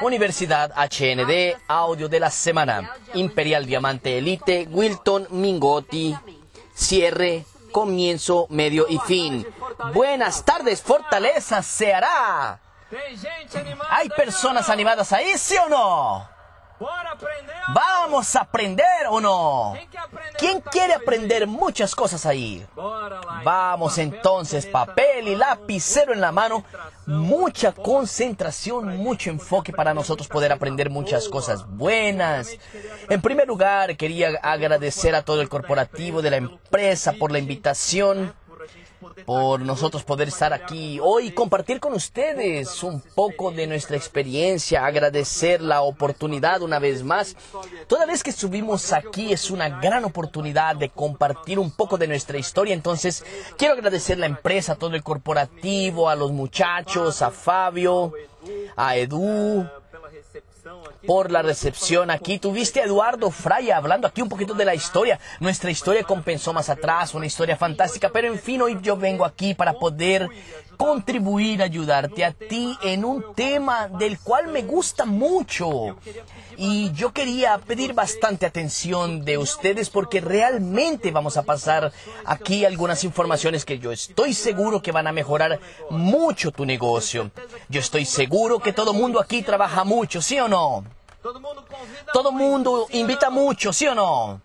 Universidad HND, audio de la semana. Imperial Diamante Elite, Wilton Mingotti. Cierre, comienzo, medio y fin. Buenas tardes, Fortaleza se hará. ¿Hay personas animadas ahí, sí o no? ¿Vamos a aprender o no? ¿Quién quiere aprender muchas cosas ahí? Vamos entonces, papel y lapicero en la mano, mucha concentración, mucho enfoque para nosotros poder aprender muchas cosas buenas. En primer lugar, quería agradecer a todo el corporativo de la empresa por la invitación por nosotros poder estar aquí hoy y compartir con ustedes un poco de nuestra experiencia, agradecer la oportunidad una vez más. Toda vez que subimos aquí es una gran oportunidad de compartir un poco de nuestra historia, entonces quiero agradecer a la empresa, a todo el corporativo, a los muchachos, a Fabio, a Edu, por la recepción aquí. Tuviste a Eduardo Fraya hablando aquí un poquito de la historia. Nuestra historia compensó más atrás, una historia fantástica, pero en fin, hoy yo vengo aquí para poder contribuir, ayudarte a ti en un tema del cual me gusta mucho. Y yo quería pedir bastante atención de ustedes porque realmente vamos a pasar aquí algunas informaciones que yo estoy seguro que van a mejorar mucho tu negocio. Yo estoy seguro que todo mundo aquí trabaja mucho, ¿sí o no? Todo mundo invita mucho, ¿sí o no?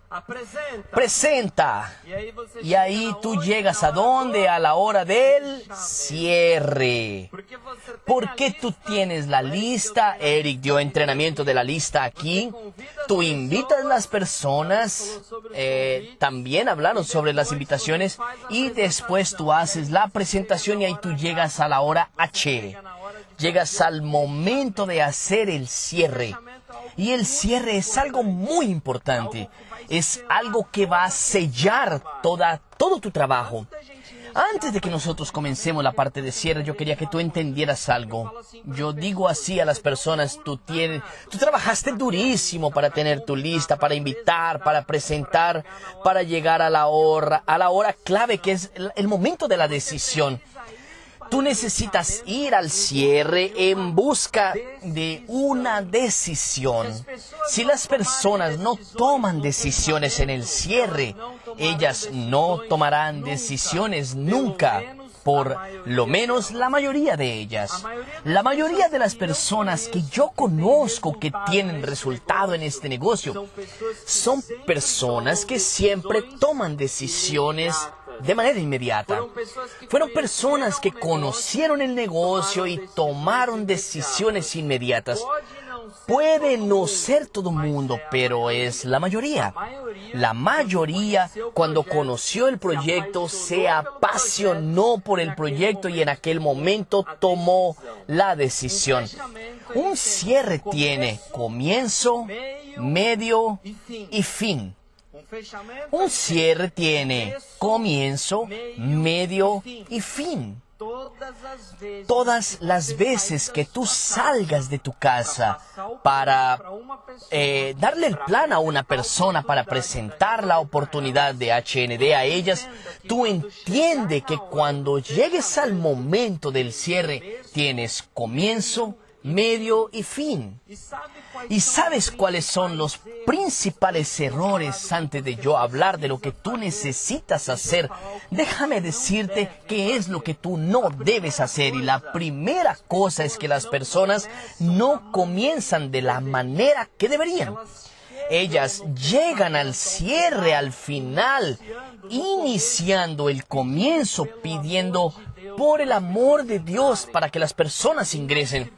Presenta. Y ahí tú llegas a dónde? A la hora del cierre. ¿Por qué tú tienes la lista? Eric dio entrenamiento de la lista aquí. Tú invitas a las personas. Eh, también hablaron sobre las invitaciones. Y después tú haces la presentación y ahí tú llegas a la hora H. Llegas al momento de hacer el cierre. Y el cierre es algo muy importante. Es algo que va a sellar toda, todo tu trabajo. Antes de que nosotros comencemos la parte de cierre, yo quería que tú entendieras algo. Yo digo así a las personas, tú tienes, tú trabajaste durísimo para tener tu lista, para invitar, para presentar, para llegar a la hora, a la hora clave que es el momento de la decisión. Tú necesitas ir al cierre en busca de una decisión. Si las personas no toman decisiones en el cierre, ellas no tomarán decisiones nunca. Por lo menos la mayoría de ellas. La mayoría de las personas que yo conozco que tienen resultado en este negocio son personas que siempre toman decisiones de manera inmediata. Fueron personas que conocieron el negocio y tomaron decisiones inmediatas. Puede no ser todo el mundo, pero es la mayoría. La mayoría, cuando conoció el proyecto, se apasionó por el proyecto y en aquel momento tomó la decisión. Un cierre tiene comienzo, medio y fin. Un cierre tiene comienzo, medio y fin. Todas las veces que tú salgas de tu casa para eh, darle el plan a una persona, para presentar la oportunidad de HND a ellas, tú entiendes que cuando llegues al momento del cierre tienes comienzo, medio y fin. ¿Y sabes cuáles son los principales errores antes de yo hablar de lo que tú necesitas hacer? Déjame decirte qué es lo que tú no debes hacer. Y la primera cosa es que las personas no comienzan de la manera que deberían. Ellas llegan al cierre, al final, iniciando el comienzo, pidiendo por el amor de Dios para que las personas ingresen.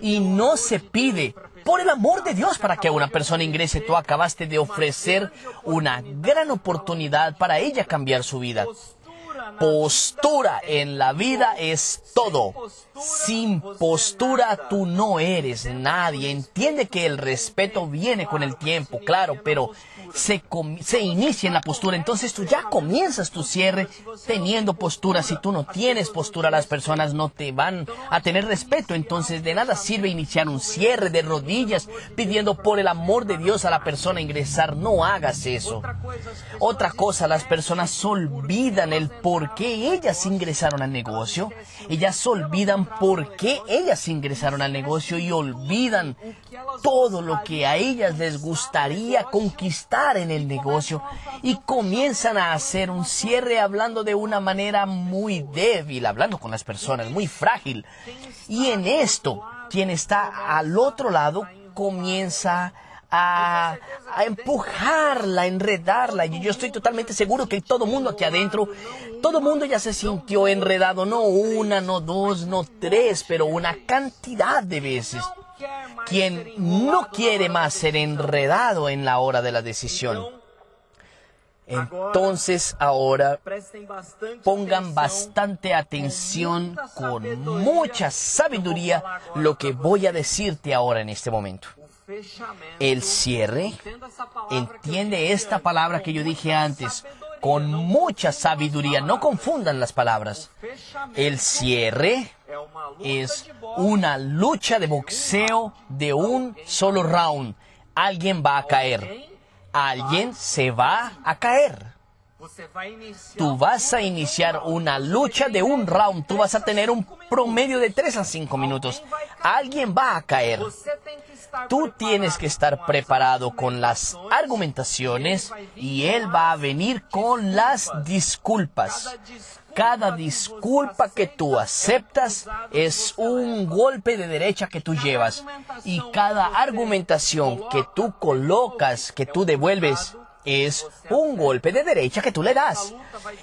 Y no se pide por el amor de Dios, para que una persona ingrese, tú acabaste de ofrecer una gran oportunidad para ella cambiar su vida. Postura en la vida es todo. Sin postura tú no eres nadie. Entiende que el respeto viene con el tiempo, claro, pero se, se inicia en la postura. Entonces tú ya comienzas tu cierre teniendo postura. Si tú no tienes postura, las personas no te van a tener respeto. Entonces de nada sirve iniciar un cierre de rodillas pidiendo por el amor de Dios a la persona ingresar. No hagas eso. Otra cosa, las personas olvidan el por qué ellas ingresaron al negocio, ellas olvidan por qué ellas ingresaron al negocio y olvidan todo lo que a ellas les gustaría conquistar en el negocio y comienzan a hacer un cierre hablando de una manera muy débil, hablando con las personas, muy frágil. Y en esto, quien está al otro lado comienza a, a, empujarla, a enredarla. Y yo estoy totalmente seguro que todo mundo aquí adentro, todo mundo ya se sintió enredado, no una, no dos, no tres, pero una cantidad de veces. Quien no quiere más ser enredado en la hora de la decisión. Entonces ahora pongan bastante atención con mucha sabiduría lo que voy a decirte ahora en este momento. El cierre, entiende esta palabra que yo dije antes, con mucha sabiduría, no confundan las palabras. El cierre es una lucha de boxeo de un solo round. Alguien va a caer alguien se va a caer. Tú vas a iniciar una lucha de un round. Tú vas a tener un promedio de 3 a 5 minutos. Alguien va a caer. Tú tienes que estar preparado con las argumentaciones y él va a venir con las disculpas. Cada disculpa que tú aceptas es un golpe de derecha que tú llevas. Y cada argumentación que tú colocas, que tú devuelves, es un golpe de derecha que tú le das.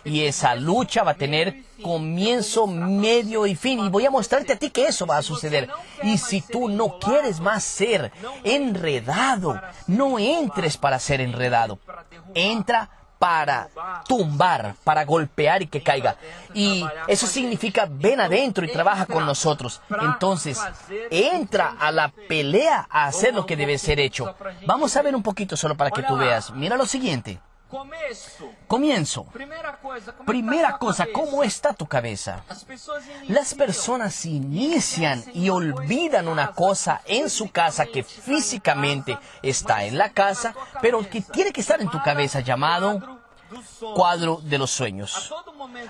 Y esa lucha va a tener comienzo, medio y fin. Y voy a mostrarte a ti que eso va a suceder. Y si tú no quieres más ser enredado, no entres para ser enredado. Entra para tumbar, para golpear y que caiga. Y eso significa ven adentro y trabaja con nosotros. Entonces, entra a la pelea a hacer lo que debe ser hecho. Vamos a ver un poquito solo para que tú veas. Mira lo siguiente. Comienzo. Primera cosa, ¿cómo está tu cabeza? Las personas inician y olvidan una cosa en su casa que físicamente está en la casa, pero que tiene que estar en tu cabeza llamado cuadro de los sueños.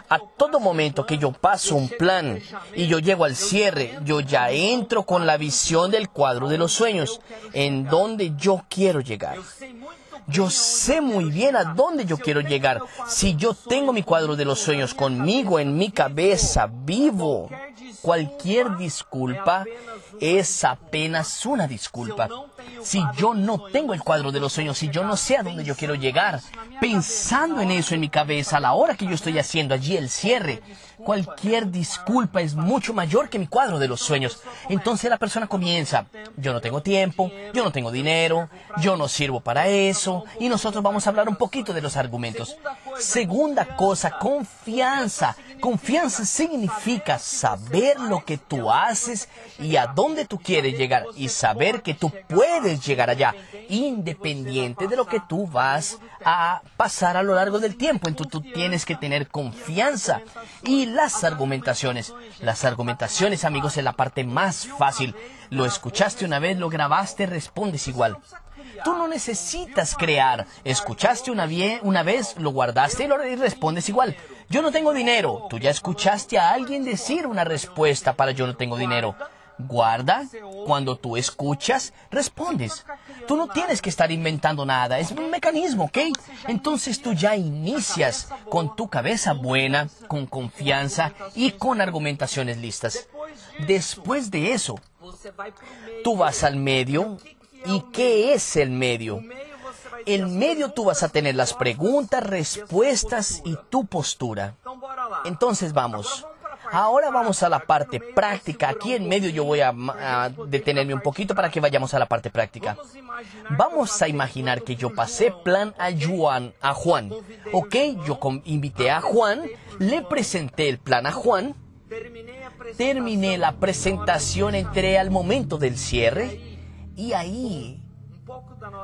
A todo momento que yo paso un plan y yo llego al cierre, yo ya entro con la visión del cuadro de los sueños, en donde yo quiero llegar. Yo sé muy bien a dónde yo quiero llegar. Si yo tengo mi cuadro de los sueños conmigo en mi cabeza, vivo, cualquier disculpa es apenas una disculpa. Si yo no tengo el cuadro de los sueños, si yo no sé a dónde yo quiero llegar, pensando en eso en mi cabeza a la hora que yo estoy haciendo allí el cierre, cualquier disculpa es mucho mayor que mi cuadro de los sueños. Entonces la persona comienza, yo no tengo tiempo, yo no tengo dinero, yo no sirvo para eso, y nosotros vamos a hablar un poquito de los argumentos. Segunda cosa, confianza. Confianza significa saber lo que tú haces y a dónde tú quieres llegar y saber que tú puedes llegar allá, independiente de lo que tú vas a pasar a lo largo del tiempo. Entonces tú tienes que tener confianza. Y las argumentaciones. Las argumentaciones, amigos, es la parte más fácil. Lo escuchaste una vez, lo grabaste, respondes igual. Tú no necesitas crear. Escuchaste una, una vez, lo guardaste y, lo, respondes igual. Yo no tengo dinero. Tú ya escuchaste a alguien decir una respuesta para yo no tengo dinero. Guarda, cuando tú escuchas, respondes. Tú no tienes que estar inventando nada, es un mecanismo, ¿ok? Entonces tú ya inicias con tu cabeza buena, con confianza y con argumentaciones listas. Después de eso, tú vas al medio. ¿Y qué es el medio? El medio tú vas a tener las preguntas, respuestas y tu postura. Entonces vamos. Ahora vamos a la parte práctica. Aquí en medio yo voy a, detenerme un poquito para que vayamos a la parte práctica. Vamos a imaginar que yo pasé plan a Juan, a Juan. Ok, yo invité a Juan, le presenté el plan a Juan, terminé la presentación, entré al momento del cierre y ahí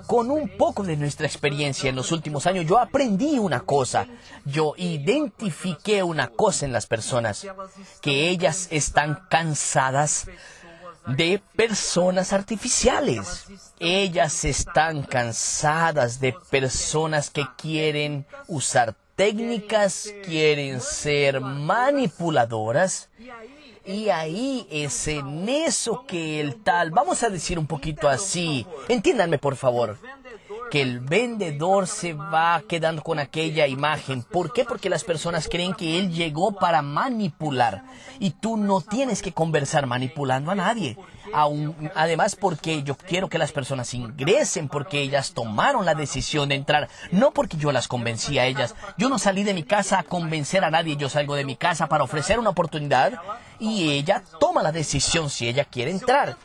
con un poco de nuestra experiencia en los últimos años, yo aprendí una cosa. Yo identifiqué una cosa en las personas, que ellas están cansadas de personas artificiales. Ellas están cansadas de personas que quieren usar técnicas quieren ser manipuladoras. Y ahí es en eso que el tal, vamos a decir un poquito así, entiéndanme por favor, que el vendedor se va quedando con aquella imagen. ¿Por qué? Porque las personas creen que él llegó para manipular. Y tú no tienes que conversar manipulando a nadie. además, porque yo quiero que las personas ingresen, porque ellas tomaron la decisión de entrar, no porque yo las convencí a ellas. Yo no salí de mi casa a convencer a nadie, yo salgo de mi casa para ofrecer una oportunidad y ella toma la decisión si ella quiere entrar.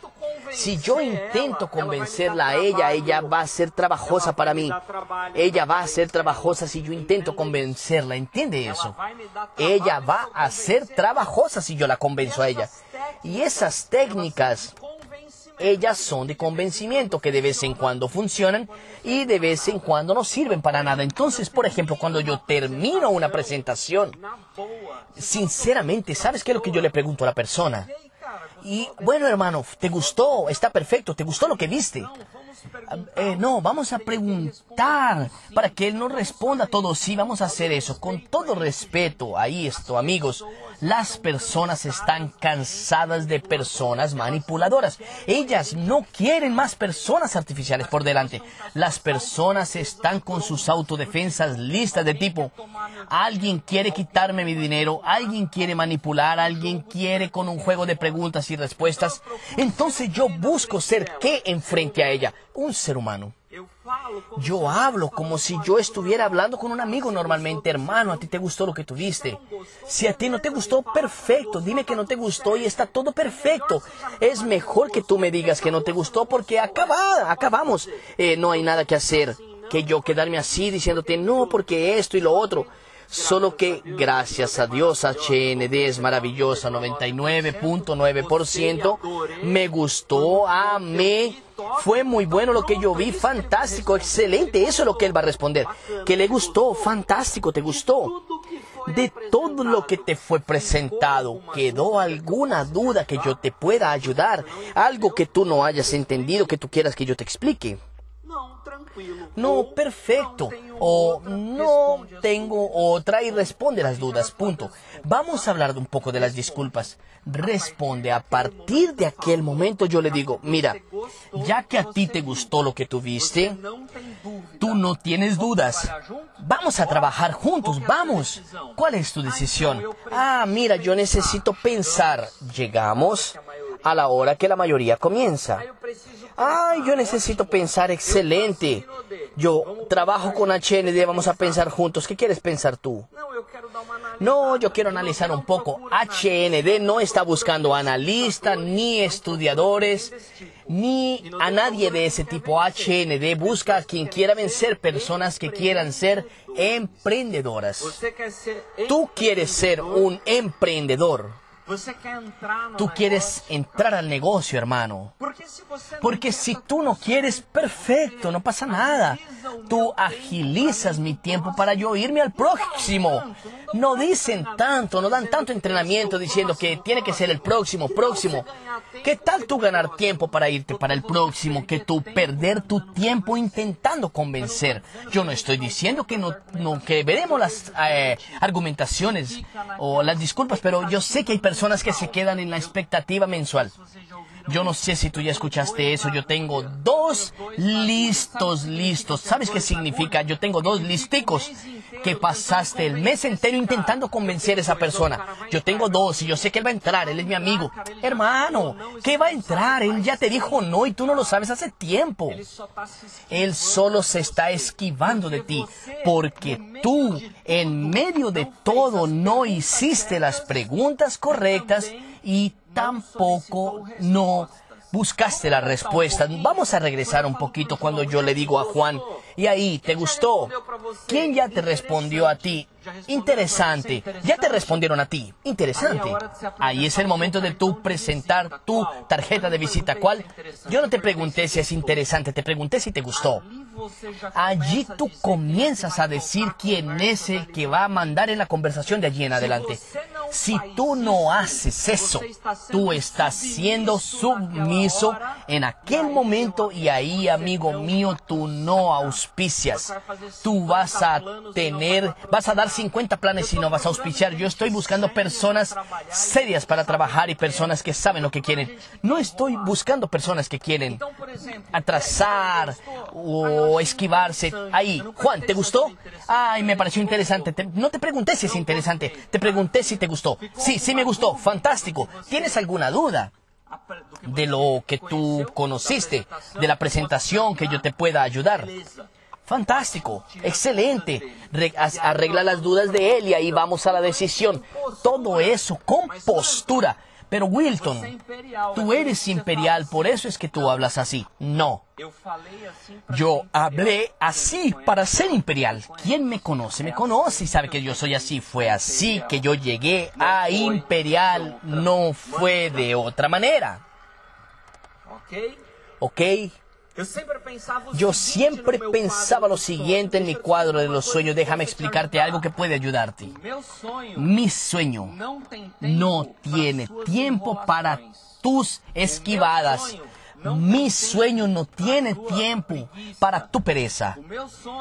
Si yo intento convencerla a ella, ella va a ser trabajosa para mí. Ella va a ser trabajosa si yo intento convencerla. ¿Entiende eso? Ella va a ser trabajosa si yo la convenzo a ella. Y esas técnicas, ellas son de convencimiento que de vez en cuando funcionan y de vez en cuando no sirven para nada. Entonces, por ejemplo, cuando yo termino una presentación, sinceramente, ¿sabes qué es lo que yo le pregunto a la persona? Y bueno, hermano, ¿te gustó? Está perfecto. ¿Te gustó lo que viste? Eh, no, vamos a preguntar para que él nos responda todo. Sí, vamos a hacer eso. Con todo respeto, ahí esto, amigos. Las personas están cansadas de personas manipuladoras. Ellas no quieren más personas artificiales por delante. Las personas están con sus autodefensas listas de tipo, alguien quiere quitarme mi dinero, alguien quiere manipular, alguien quiere con un juego de preguntas y respuestas. Entonces yo busco ser qué enfrente a ella, un ser humano. Yo hablo como si yo estuviera hablando con un amigo normalmente, hermano, a ti te gustó lo que tuviste. Si a ti no te gustó, perfecto, dime que no te gustó y está todo perfecto. Es mejor que tú me digas que no te gustó porque acaba, acabamos. Eh, no hay nada que hacer que yo quedarme así diciéndote no porque esto y lo otro. Solo que gracias a Dios HND es maravillosa, 99.9%. Me gustó, amé. Fue muy bueno lo que yo vi, fantástico, excelente. Eso es lo que él va a responder. Que le gustó, fantástico, te gustó. De todo lo que te fue presentado, ¿quedó alguna duda que yo te pueda ayudar? Algo que tú no hayas entendido, que tú quieras que yo te explique. No, perfecto. O no tengo otra y responde las dudas. Punto. Vamos a hablar un poco de las disculpas. Responde. A partir de aquel momento yo le digo, mira, ya que a ti te gustó lo que tuviste, tú no tienes dudas. Vamos a trabajar juntos, vamos. ¿Cuál es tu decisión? Ah, mira, yo necesito pensar. Llegamos a la hora que la mayoría comienza. Ay, yo necesito pensar excelente. Yo trabajo con HND, vamos a pensar juntos. ¿Qué quieres pensar tú? No, yo quiero analizar un poco. HND no está buscando analistas, ni estudiadores, ni a nadie de ese tipo. HND busca a quien quiera vencer, personas que quieran ser emprendedoras. Tú quieres ser un emprendedor. Tú quieres entrar al negocio, hermano. Porque si tú no quieres, perfecto, no pasa nada. Tú agilizas mi tiempo para yo irme al próximo. No dicen tanto, no dan tanto entrenamiento diciendo que tiene que ser el próximo, próximo. ¿Qué tal tú ganar tiempo para irte para el próximo que tú perder tu tiempo intentando convencer? Yo no estoy diciendo que no, que veremos las eh, argumentaciones o las disculpas, pero yo sé que hay personas que se quedan en la expectativa mensual. Yo no sé si tú ya escuchaste eso. Yo tengo dos listos, listos. ¿Sabes qué significa? Yo tengo dos listicos que pasaste el mes entero intentando convencer a esa persona. Yo tengo dos y yo sé que él va a entrar. Él es mi amigo. Hermano, ¿qué va a entrar? Él ya te dijo no y tú no lo sabes hace tiempo. Él solo se está esquivando de ti porque tú en medio de todo no hiciste las preguntas correctas y tampoco no buscaste la respuesta. Vamos a regresar un poquito cuando yo le digo a Juan, y ahí, ¿te gustó? ¿Quién ya te respondió a ti? Interesante. Ya te respondieron a ti. Interesante. Ahí es el momento de tú presentar tu tarjeta de visita. ¿Cuál? Yo no te pregunté si es interesante, te pregunté si te gustó. Allí tú comienzas a decir quién es el que va a mandar en la conversación de allí en adelante. Si tú no haces eso, tú estás siendo sumiso en aquel momento y ahí, amigo mío, tú no auspicias. Tú vas a tener, vas a dar 50 planes y no vas a auspiciar. Yo estoy buscando personas serias para trabajar y personas que saben lo que quieren. No estoy buscando personas que quieren atrasar o esquivarse. Ahí, Juan, ¿te gustó? Ay, me pareció interesante. no te pregunté si es interesante, te pregunté si te gustó. Sí, sí me gustó, fantástico. ¿Tienes alguna duda? de lo que tú conociste, de la presentación que yo te pueda ayudar. Fantástico, excelente. arregla las dudas de él y ahí vamos a la decisión. Todo eso con postura. Pero Wilton, tú eres imperial, por eso es que tú hablas así. No. Yo hablé así para ser imperial. ¿Quién me conoce? Me conoce y sabe que yo soy así. Fue así que yo llegué a imperial. No fue de otra manera. ¿Ok? Yo siempre pensaba lo siguiente en mi cuadro de los sueños. Déjame explicarte algo que puede ayudarte. Mi sueño no tiene tiempo para tus esquivadas. Mi sueño no tiene tiempo para tu pereza.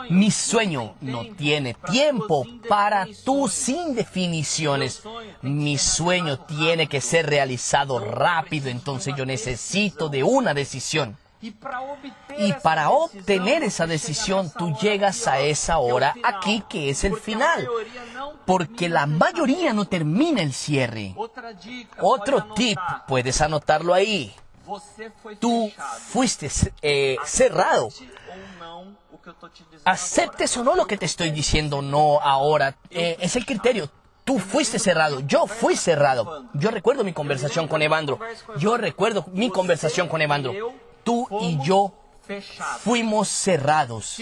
Mi sueño no tiene tiempo para tus indefiniciones. Mi sueño tiene que ser realizado rápido, entonces yo necesito de una decisión. Y para obtener esa decisión tú llegas a esa hora aquí que es el final. Porque la mayoría no termina el cierre. Otro tip, puedes anotarlo ahí. Tú fuiste eh, cerrado. Aceptes o no lo que te estoy diciendo, no ahora. Eh, es el criterio tú fuiste cerrado, yo fui cerrado. Yo recuerdo mi conversación con Evandro. Yo recuerdo mi conversación con Evandro tú y yo fuimos cerrados.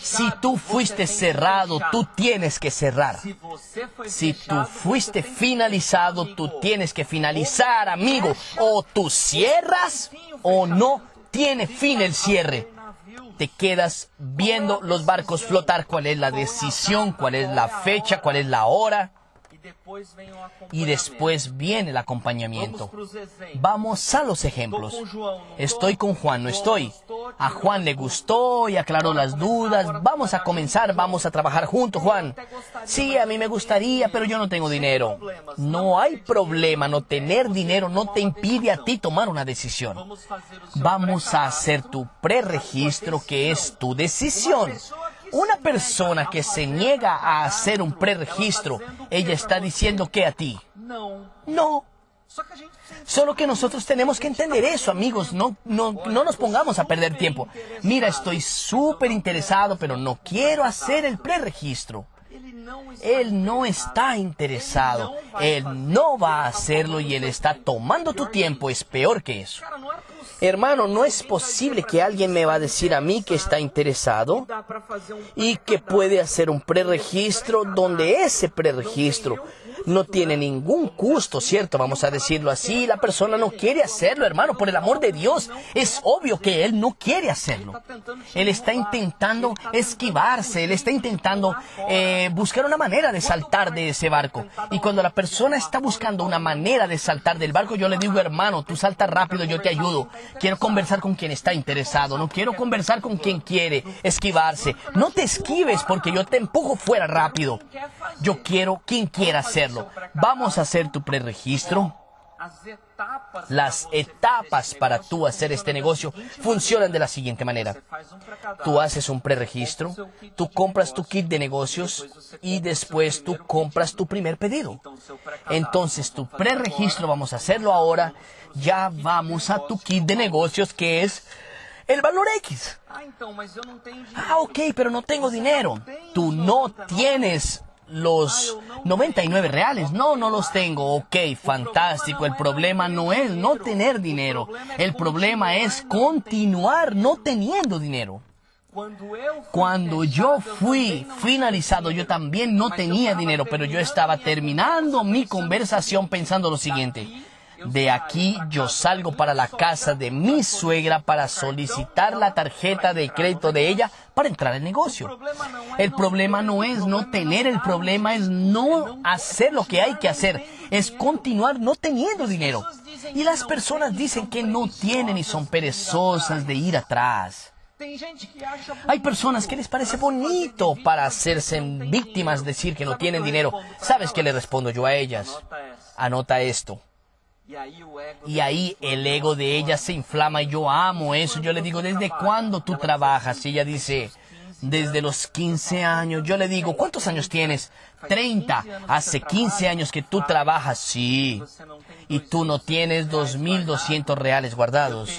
Si tú fuiste cerrado, tú tienes que cerrar. Si tú fuiste finalizado, tú tienes que finalizar, amigo. O tú cierras o no tiene fin el cierre. Te quedas viendo los barcos flotar, cuál es la decisión, cuál es la fecha, cuál es la hora. Y después viene el acompañamiento. Vamos a los ejemplos. Estoy con Juan, no estoy. A Juan le gustó y aclaró las dudas. Vamos a comenzar, vamos a trabajar juntos, Juan. Sí, a mí me gustaría, pero yo no tengo dinero. No hay problema, no tener dinero no te impide a ti tomar una decisión. Vamos a hacer tu preregistro, que es tu decisión. Una persona que se niega a hacer un preregistro, ella está diciendo que a ti. No. Solo que nosotros tenemos que entender eso, amigos. No, no, no nos pongamos a perder tiempo. Mira, estoy súper interesado, pero no quiero hacer el preregistro. Él no está interesado. Él no va a hacerlo y él está tomando tu tiempo. Es peor que eso. Hermano, no es posible que alguien me va a decir a mí que está interesado y que puede hacer un preregistro donde ese preregistro no tiene ningún gusto, ¿cierto? Vamos a decirlo así. La persona no quiere hacerlo, hermano, por el amor de Dios. Es obvio que él no quiere hacerlo. Él está intentando esquivarse, él está intentando eh, buscar una manera de saltar de ese barco. Y cuando la persona está buscando una manera de saltar del barco, yo le digo, hermano, tú salta rápido, yo te ayudo. Quiero conversar con quien está interesado, no quiero conversar con quien quiere esquivarse. No te esquives porque yo te empujo fuera rápido. Yo quiero quien quiera hacerlo. Vamos a hacer tu preregistro. Las etapas para tú hacer este negocio funcionan de la siguiente manera. Tú haces un preregistro, tú compras tu kit de negocios y después tú compras tu primer pedido. Entonces tu preregistro vamos a hacerlo ahora. Ya vamos a tu kit de negocios que es el valor X. Ah, ok, pero no tengo dinero. Tú no tienes los 99 reales. No, no los tengo. Ok, fantástico. El problema no es no tener dinero. El problema es continuar no teniendo dinero. Cuando yo fui finalizado, yo también no tenía dinero, pero yo estaba terminando mi conversación pensando lo siguiente. De aquí yo salgo para la casa de mi suegra para solicitar la tarjeta de crédito de ella para entrar al negocio. El problema no es no tener, el problema es no hacer lo que hay que hacer, es continuar no teniendo dinero. Y las personas dicen que no tienen y son perezosas de ir atrás. Hay personas que les parece bonito para hacerse víctimas decir que no tienen dinero. ¿Sabes qué le respondo yo a ellas? Anota esto. Y ahí el ego de ella se inflama y yo amo eso. Yo le digo, ¿desde cuándo tú trabajas? Y ella dice, desde los 15 años. Yo le digo, ¿cuántos años tienes? 30. Hace 15 años que tú trabajas, sí. Y tú no tienes 2.200 reales guardados.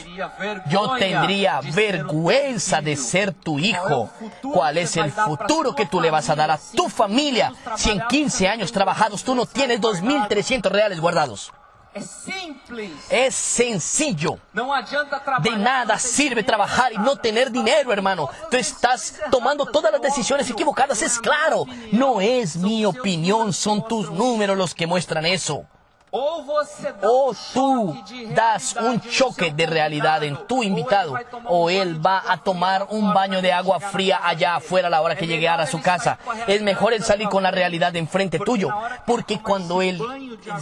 Yo tendría vergüenza de ser tu hijo. ¿Cuál es el futuro que tú le vas a dar a tu familia si en 15 años trabajados tú no tienes 2.300 reales guardados? Es sencillo. De nada sirve trabajar y no tener dinero, hermano. Tú estás tomando todas las decisiones equivocadas, es claro. No es mi opinión, son tus números los que muestran eso. O tú das un choque de realidad en tu invitado, o él va a tomar un baño de agua fría allá afuera a la hora que llegue a su casa. Es mejor él salir con la realidad enfrente tuyo, porque cuando él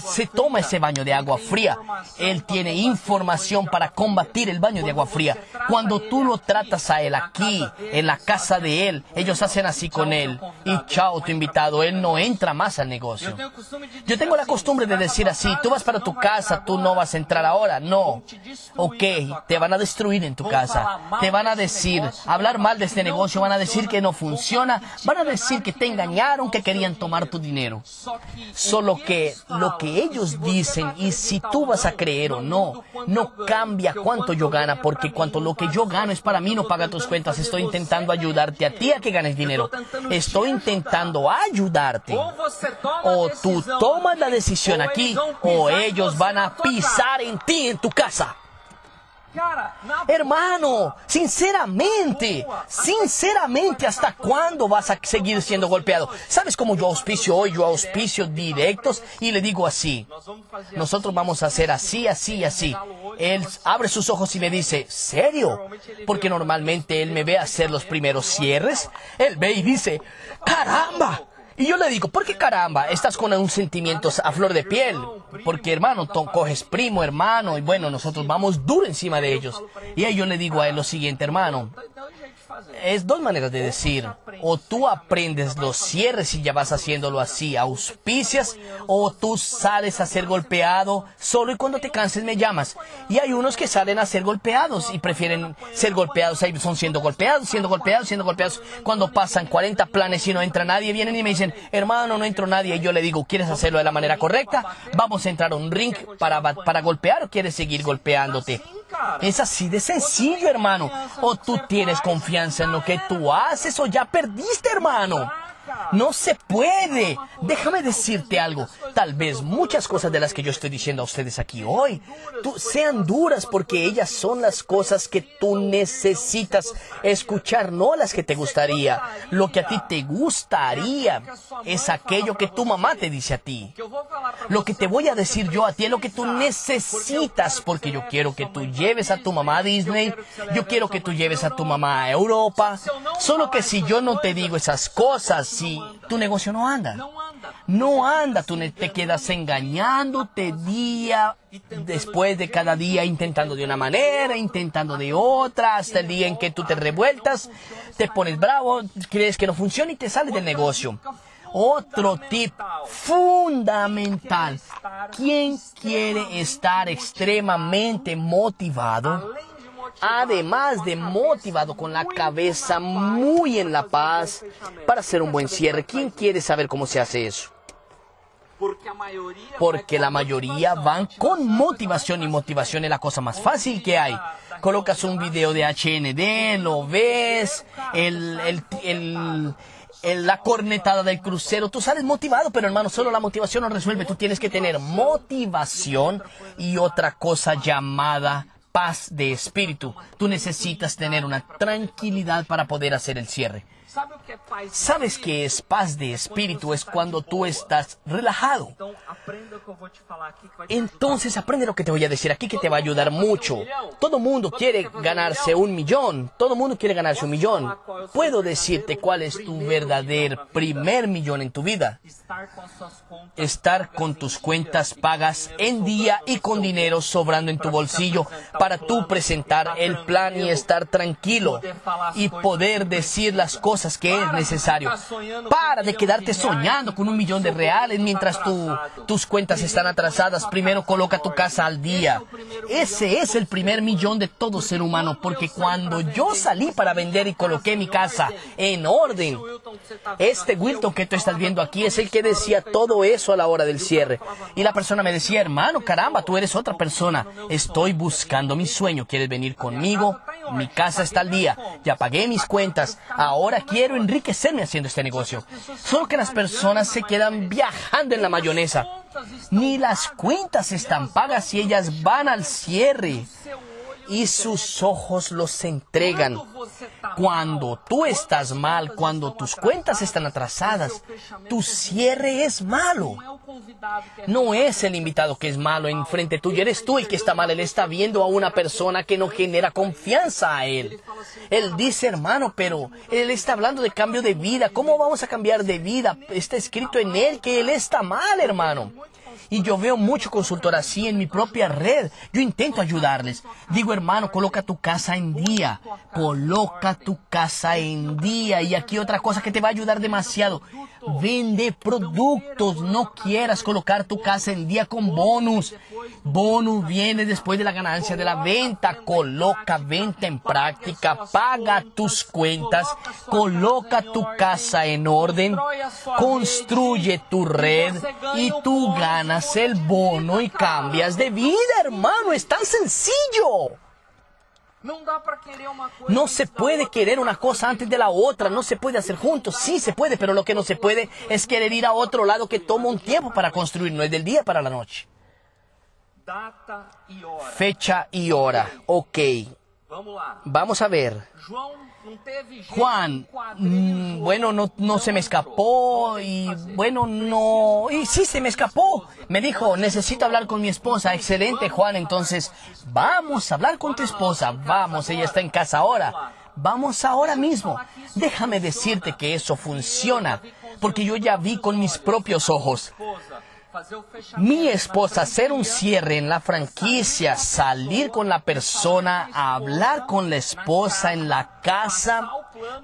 se toma ese baño de agua fría, él tiene información para combatir el baño de agua fría. Cuando tú lo tratas a él aquí, en la casa de él, ellos hacen así con él, y chao tu invitado, él no entra más al negocio. Yo tengo la costumbre de decir así, si tú vas para tu casa, tú no vas a entrar ahora. No. Ok, te van a destruir en tu casa. Te van a decir, hablar mal de este negocio, van a decir que no funciona, van a decir que te engañaron, que querían tomar tu dinero. Solo que lo que ellos dicen y si tú vas a creer o no, no cambia cuánto yo gana, porque cuanto lo que yo gano es para mí, no paga tus cuentas. Estoy intentando ayudarte a ti a que ganes dinero. Estoy intentando ayudarte. O tú tomas la decisión aquí o ellos van a pisar en ti, en tu casa. Hermano, sinceramente, sinceramente, ¿hasta cuándo vas a seguir siendo golpeado? ¿Sabes cómo yo auspicio hoy? Yo auspicio directos y le digo así. Nosotros vamos a hacer así, así, así. Él abre sus ojos y me dice, ¿serio? Porque normalmente él me ve hacer los primeros cierres. Él ve y dice, caramba, y yo le digo, ¿por qué caramba? Estás con un sentimiento a flor de piel. Porque hermano, tú coges primo, hermano, y bueno, nosotros vamos duro encima de ellos. Y ahí yo le digo a él lo siguiente, hermano, es dos maneras de decir. O tú aprendes los cierres y ya vas haciéndolo así, auspicias, o tú sales a ser golpeado solo y cuando te canses me llamas. Y hay unos que salen a ser golpeados y prefieren ser golpeados, ahí son siendo golpeados, siendo golpeados, siendo golpeados. Cuando pasan 40 planes y no entra nadie, vienen y me dicen, hermano, no entro nadie. Y yo le digo, ¿quieres hacerlo de la manera correcta? Vamos a entrar a un ring para, para golpear o quieres seguir golpeándote. Es así de sencillo, hermano. O tú tienes confianza en lo que tú haces o ya perdiste, hermano. No se puede. Déjame decirte algo. Tal vez muchas cosas de las que yo estoy diciendo a ustedes aquí hoy tú, sean duras porque ellas son las cosas que tú necesitas escuchar, no las que te gustaría. Lo que a ti te gustaría es aquello que tu mamá te dice a ti. Lo que te voy a decir yo a ti es lo que tú necesitas porque yo quiero que tú lleves a tu mamá a Disney, yo quiero que tú lleves a tu mamá a Europa. Solo que si yo no te digo esas cosas, si tu negocio no anda. No anda, tú te quedas engañándote día después de cada día, intentando de una manera, intentando de otra, hasta el día en que tú te revueltas, te pones bravo, crees que no funciona y te sales del negocio. Otro tip fundamental. ¿Quién quiere estar extremadamente motivado? Además de motivado con la cabeza muy en la paz para hacer un buen cierre. ¿Quién quiere saber cómo se hace eso? Porque la mayoría van con motivación y motivación es la cosa más fácil que hay. Colocas un video de HND, lo ves, la cornetada del crucero, tú sales motivado, pero hermano, solo la motivación no resuelve. Tú tienes que tener motivación y otra cosa llamada paz de espíritu. Tú necesitas tener una tranquilidad para poder hacer el cierre. ¿Sabes qué es paz de espíritu? Es cuando tú estás relajado. Entonces aprende lo que te voy a decir aquí que te va a ayudar mucho. Todo mundo quiere ganarse un millón. Todo mundo quiere ganarse un millón. Puedo decirte cuál es tu verdadero primer millón en tu vida. Estar con tus cuentas pagas en día y con dinero sobrando en tu bolsillo para tú presentar el plan y estar tranquilo y poder decir las cosas que es necesario. Para de quedarte soñando con un millón de reales mientras tus cuentas están atrasadas. Primero coloca tu casa al día. Ese es el primer millón de todo ser humano porque cuando yo salí para vender y coloqué mi casa en orden, este Wilton que tú estás viendo aquí es el que decía todo eso a la hora del cierre. Y la persona me decía, hermano, caramba, tú eres otra persona. Estoy buscando mi sueño. ¿Quieres venir conmigo? Mi casa está al día. Ya pagué mis cuentas. Ahora quiero enriquecerme haciendo este negocio. Solo que las personas se quedan viajando en la mayonesa. Ni las cuentas están pagas y ellas van al cierre y sus ojos los entregan. Cuando tú estás mal, cuando tus cuentas están atrasadas, tu cierre es malo. No es el invitado que es malo enfrente tuyo, eres tú el que está mal. Él está viendo a una persona que no genera confianza a él. Él dice, hermano, pero él está hablando de cambio de vida. ¿Cómo vamos a cambiar de vida? Está escrito en él que él está mal, hermano. Y yo veo mucho consultor así en mi propia red. Yo intento ayudarles. Digo, hermano, coloca tu casa en día. Coloca tu casa en día. Y aquí otra cosa que te va a ayudar demasiado. Vende productos. No quieras colocar tu casa en día con bonus. Bonus viene después de la ganancia de la venta. Coloca venta en práctica. Paga tus cuentas. Coloca tu casa en orden. Construye tu red. Y tú ganas el bono y cambias de vida, hermano. Es tan sencillo. No se puede querer una cosa antes de la otra, no se puede hacer juntos, sí se puede, pero lo que no se puede es querer ir a otro lado que toma un tiempo para construir, no es del día para la noche. Fecha y hora, ok. Vamos a ver. Juan, mm, bueno, no, no se me escapó y bueno, no, y sí se me escapó. Me dijo, necesito hablar con mi esposa. Excelente, Juan, entonces vamos a hablar con tu esposa. Vamos, ella está en casa ahora. Vamos ahora mismo. Déjame decirte que eso funciona, porque yo ya vi con mis propios ojos. Mi esposa hacer un cierre en la franquicia, salir con la persona, hablar con la esposa en la casa,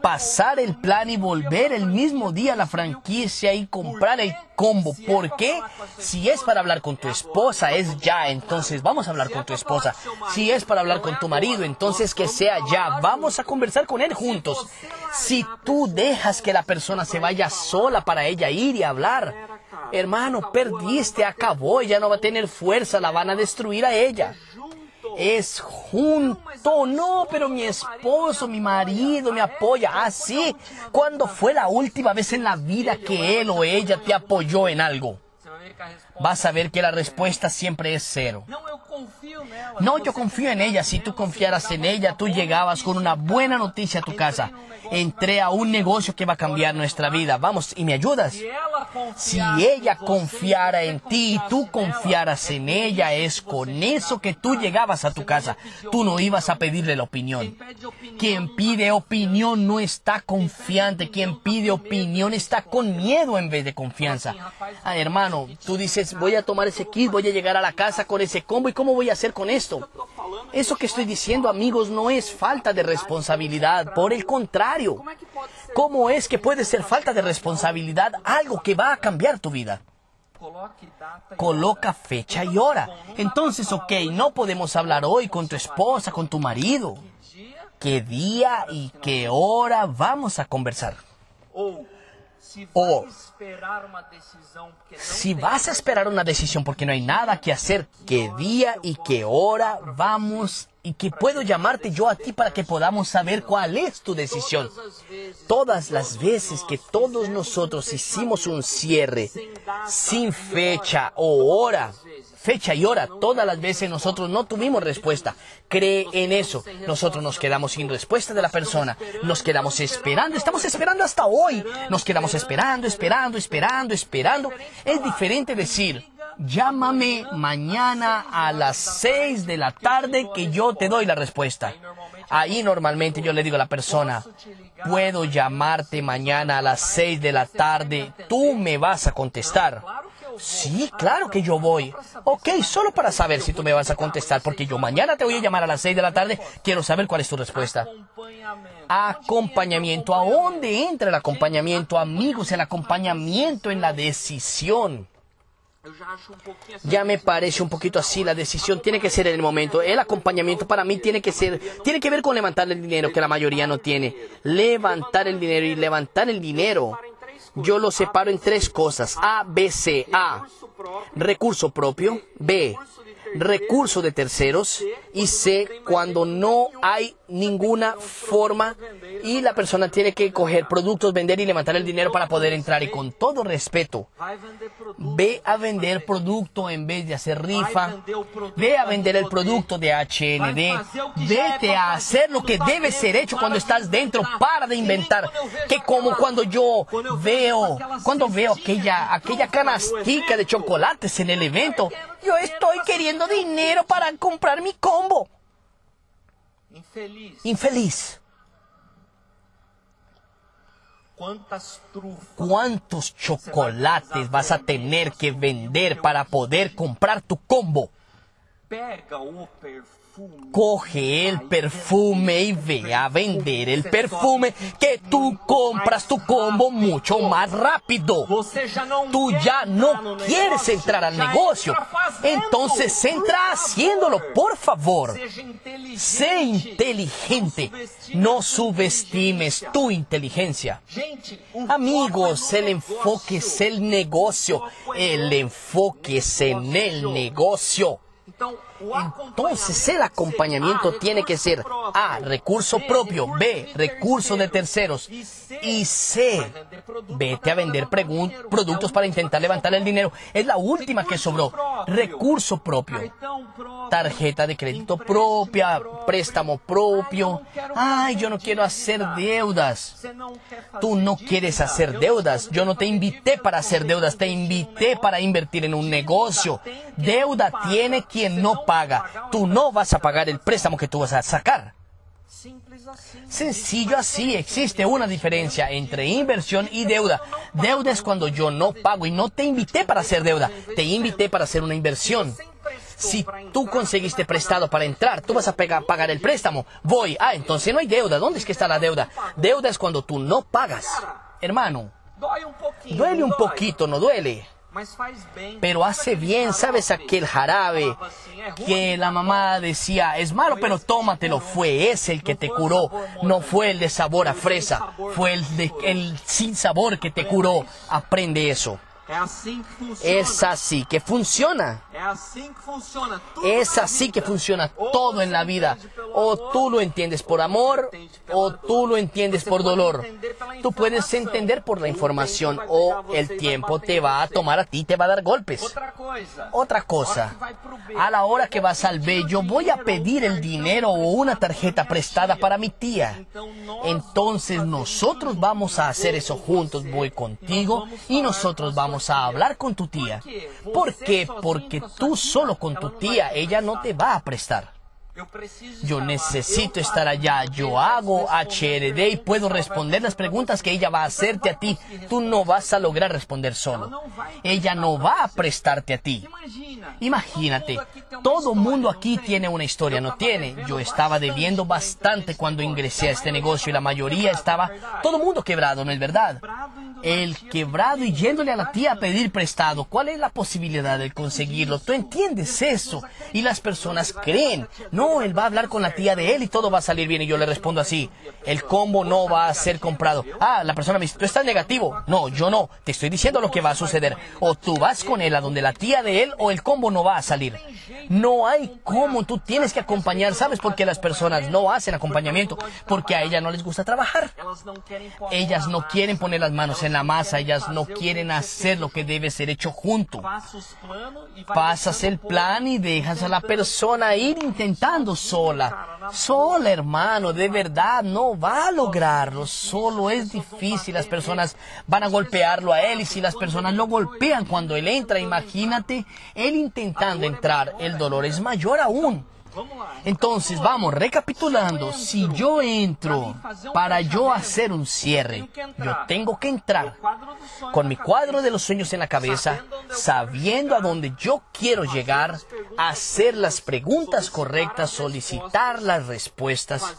pasar el plan y volver el mismo día a la franquicia y comprar el combo. ¿Por qué? Si es para hablar con tu esposa, es ya, entonces vamos a hablar con tu esposa. Si es para hablar con tu marido, entonces que sea ya. Vamos a conversar con él juntos. Si tú dejas que la persona se vaya sola para ella ir y hablar, Hermano, perdiste, acabó, ya no va a tener fuerza, la van a destruir a ella. Es junto, no, pero mi esposo, mi marido me apoya. Así, ah, ¿cuándo fue la última vez en la vida que él o ella te apoyó en algo? Vas a ver que la respuesta siempre es cero. No, yo confío en ella. Si tú confiaras en ella, tú llegabas con una buena noticia a tu casa entré a un negocio que va a cambiar nuestra vida. Vamos, ¿y me ayudas? Si ella confiara en ti y tú confiaras en ella, es con eso que tú llegabas a tu casa. Tú no ibas a pedirle la opinión. Quien pide opinión no está confiante. Quien pide opinión está con miedo en vez de confianza. Ah, hermano, tú dices, voy a tomar ese kit, voy a llegar a la casa con ese combo y ¿cómo voy a hacer con esto? Eso que estoy diciendo, amigos, no es falta de responsabilidad. Por el contrario, ¿cómo es que puede ser falta de responsabilidad algo que va a cambiar tu vida? Coloca fecha y hora. Entonces, ok, no podemos hablar hoy con tu esposa, con tu marido. ¿Qué día y qué hora vamos a conversar? O si vas a esperar una decisión porque no hay nada que hacer, qué día y qué hora vamos y que puedo llamarte yo a ti para que podamos saber cuál es tu decisión. Todas las veces que todos nosotros hicimos un cierre sin fecha o hora, fecha y hora. Todas las veces nosotros no tuvimos respuesta. Cree en eso. Nosotros nos quedamos sin respuesta de la persona. Nos quedamos esperando. Estamos esperando hasta hoy. Nos quedamos esperando, esperando, esperando, esperando. Es diferente decir, llámame mañana a las 6 de la tarde que yo te doy la respuesta. Ahí normalmente yo le digo a la persona, puedo llamarte mañana a las 6 de la tarde, tú me vas a contestar. Sí, claro que yo voy. Ok, solo para saber si tú me vas a contestar, porque yo mañana te voy a llamar a las 6 de la tarde, quiero saber cuál es tu respuesta. Acompañamiento. ¿A dónde entra el acompañamiento, amigos? El acompañamiento en la decisión. Ya me parece un poquito así, la decisión tiene que ser en el momento. El acompañamiento para mí tiene que ser, tiene que ver con levantar el dinero que la mayoría no tiene. Levantar el dinero y levantar el dinero. Yo lo separo en tres cosas. A, B, C. A. Recurso propio. B recurso de terceros y C cuando no hay ninguna forma y la persona tiene que coger productos, vender y levantar el dinero para poder entrar. Y con todo respeto, ve a vender producto en vez de hacer rifa, ve a vender el producto de HND, vete a hacer lo que debe ser hecho cuando estás dentro, para de inventar. Que como cuando yo veo, cuando veo aquella, aquella canastica de chocolates en el evento, yo estoy queriendo dinero para comprar mi combo. Infeliz. ¿Cuántos chocolates vas a tener que vender para poder comprar tu combo? Coge el perfume y ve a vender el perfume que tú compras tu combo mucho más rápido. Tú ya no quieres entrar al negocio. Entonces entra haciéndolo, por favor. Sé inteligente. No subestimes tu inteligencia. Amigos, el enfoque es el negocio. El enfoque es en el negocio. Entonces el acompañamiento tiene que ser A, recurso propio, B, recurso de terceros. y C, vete a vender productos para intentar levantar el dinero. Es la última que sobró, recurso propio, tarjeta de crédito propia, préstamo propio. Ay, yo no quiero hacer deudas. Tú no quieres hacer deudas. Yo no te invité para hacer deudas, te invité para invertir en un negocio. Deuda tiene quien no paga. Tú no vas a pagar el préstamo que tú vas a sacar. Sencillo así, existe una diferencia entre inversión y deuda. Deuda es cuando yo no pago y no te invité para hacer deuda, te invité para hacer una inversión. Si tú conseguiste prestado para entrar, tú vas a pagar el préstamo. Voy, ah, entonces no hay deuda. ¿Dónde es que está la deuda? Deuda es cuando tú no pagas. Hermano, duele un poquito, ¿no duele? Pero hace bien, ¿sabes aquel jarabe que la mamá decía, es malo, pero tómatelo? Fue ese el que te curó, no fue el de sabor a fresa, fue el, de, el sin sabor que te curó. Aprende eso. Es así que funciona. Es así que funciona todo en la vida. O tú lo entiendes por amor o tú lo entiendes por dolor. Tú puedes entender por la información o el tiempo te va a tomar a ti, te va a dar golpes. Otra cosa, a la hora que vas al bello, voy a pedir el dinero o una tarjeta prestada para mi tía. Entonces nosotros vamos a hacer eso juntos. Voy contigo y nosotros vamos a hablar con tu tía. ¿Por qué? Porque tú solo con tu tía, ella no te va a prestar. Yo necesito estar allá. Yo hago HRD y puedo responder las preguntas que ella va a hacerte a ti. Tú no vas a lograr responder solo. Ella no va a prestarte a ti. Imagínate, todo mundo aquí tiene una historia, ¿no tiene? Yo estaba debiendo bastante cuando ingresé a este negocio y la mayoría estaba, todo mundo quebrado, ¿no es verdad? El quebrado y yéndole a la tía a pedir prestado. ¿Cuál es la posibilidad de conseguirlo? Tú entiendes eso. Y las personas creen. No, él va a hablar con la tía de él y todo va a salir bien. Y yo le respondo así. El combo no va a ser comprado. Ah, la persona me dice, tú estás negativo. No, yo no. Te estoy diciendo lo que va a suceder. O tú vas con él a donde la tía de él o el combo no va a salir. No hay cómo. Tú tienes que acompañar. ¿Sabes por qué las personas no hacen acompañamiento? Porque a ellas no les gusta trabajar. Ellas no quieren poner las manos en la masa, ellas no quieren hacer lo que debe ser hecho junto. Pasas el plan y dejas a la persona ir intentando sola. Sola, hermano, de verdad no va a lograrlo. Solo es difícil. Las personas van a golpearlo a él y si las personas lo golpean cuando él entra, imagínate él intentando entrar, el dolor es mayor aún. Entonces, vamos, recapitulando, si yo entro para yo hacer un cierre, yo tengo que entrar con mi cuadro de los sueños en la cabeza, sabiendo a dónde yo quiero llegar, hacer las preguntas correctas, solicitar las respuestas,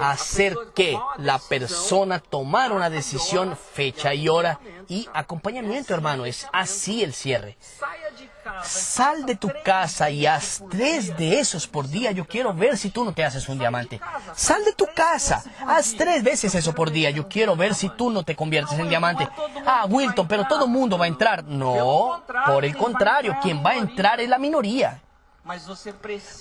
hacer que la persona tomar una decisión, fecha y hora y acompañamiento, hermano, es así el cierre. Sal de tu casa y haz tres de esos por día. Yo quiero ver si tú no te haces un diamante. Sal de tu casa. Haz tres veces eso por día. Yo quiero ver si tú no te conviertes en diamante. Ah, Wilton, pero todo mundo va a entrar. No, por el contrario, quien va a entrar es la minoría.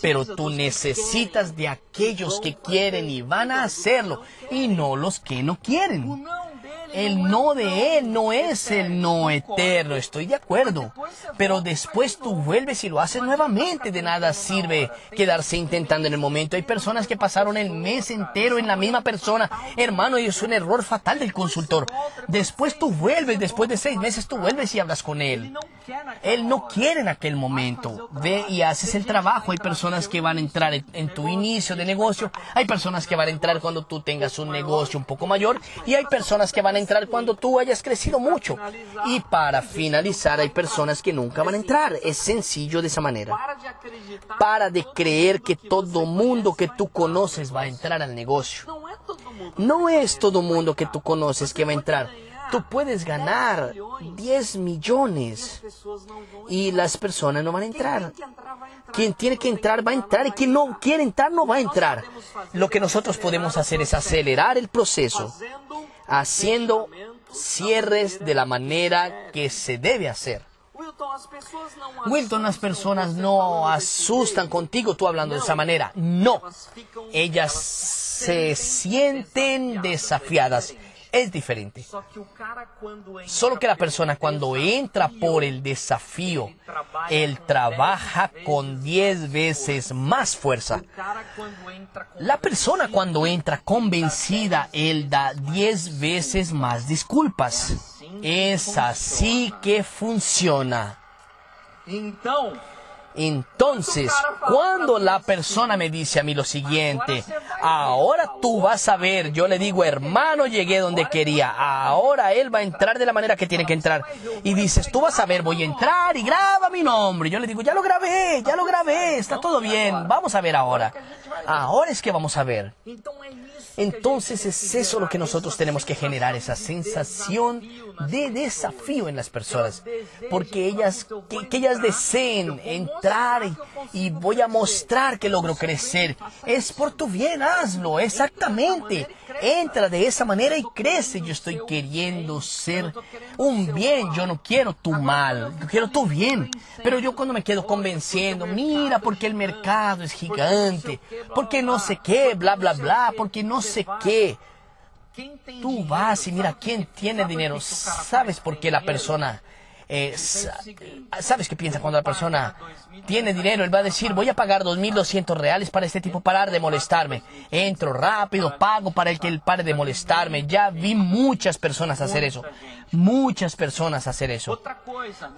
Pero tú necesitas de aquellos que quieren y van a hacerlo y no los que no quieren. El no de Él no es el no eterno, estoy de acuerdo. Pero después tú vuelves y lo haces nuevamente. De nada sirve quedarse intentando en el momento. Hay personas que pasaron el mes entero en la misma persona. Hermano, y es un error fatal del consultor. Después tú vuelves, después de seis meses tú vuelves y hablas con Él. Él no quiere en aquel momento. Ve y haces el trabajo. Hay personas que van a entrar en tu inicio de negocio. Hay personas que van a entrar cuando tú tengas un negocio un poco mayor. Y hay personas que van a entrar cuando tú hayas crecido mucho. Y para finalizar, hay personas que nunca van a entrar. Es sencillo de esa manera. Para de creer que todo mundo que tú conoces va a entrar al negocio. No es todo mundo que tú conoces que va a entrar. Tú puedes ganar 10 millones y las personas no van a entrar. Quien tiene que entrar va a entrar y quien no quiere entrar no va a entrar. Lo que nosotros podemos hacer es acelerar el proceso haciendo cierres de la manera que se debe hacer. Wilton, las personas no asustan contigo tú hablando de esa manera. No, ellas se sienten desafiadas es diferente. Solo que la persona cuando entra por el desafío, él trabaja con 10 veces más fuerza. La persona cuando entra convencida, él da 10 veces más disculpas. Es así que funciona. Entonces, cuando la persona me dice a mí lo siguiente, ahora tú vas a ver, yo le digo, hermano, llegué donde quería, ahora él va a entrar de la manera que tiene que entrar. Y dices, tú vas a ver, voy a entrar y graba mi nombre. Yo le digo, ya lo grabé, ya lo grabé, está todo bien, vamos a ver ahora. Ahora es que vamos a ver. Entonces es eso lo que nosotros tenemos que generar, esa sensación de desafío en las personas, porque ellas, que, ellas deseen entrar y, voy a mostrar que logro crecer. Es por tu bien, hazlo, exactamente. Entra de esa manera y crece. Yo estoy queriendo ser un bien, yo no quiero tu mal, yo quiero tu bien. Pero yo cuando me quedo convenciendo, mira, porque el mercado es gigante, porque no sé qué, bla, bla, bla, porque no sé qué. Tú vas y mira quién tiene dinero. ¿Sabes por qué la persona... Eh, ¿Sabes qué piensa cuando la persona tiene dinero? Él va a decir, voy a pagar 2.200 reales para este tipo parar de molestarme. Entro rápido, pago para el que él pare de molestarme. Ya vi muchas personas hacer eso. Muchas personas hacer eso.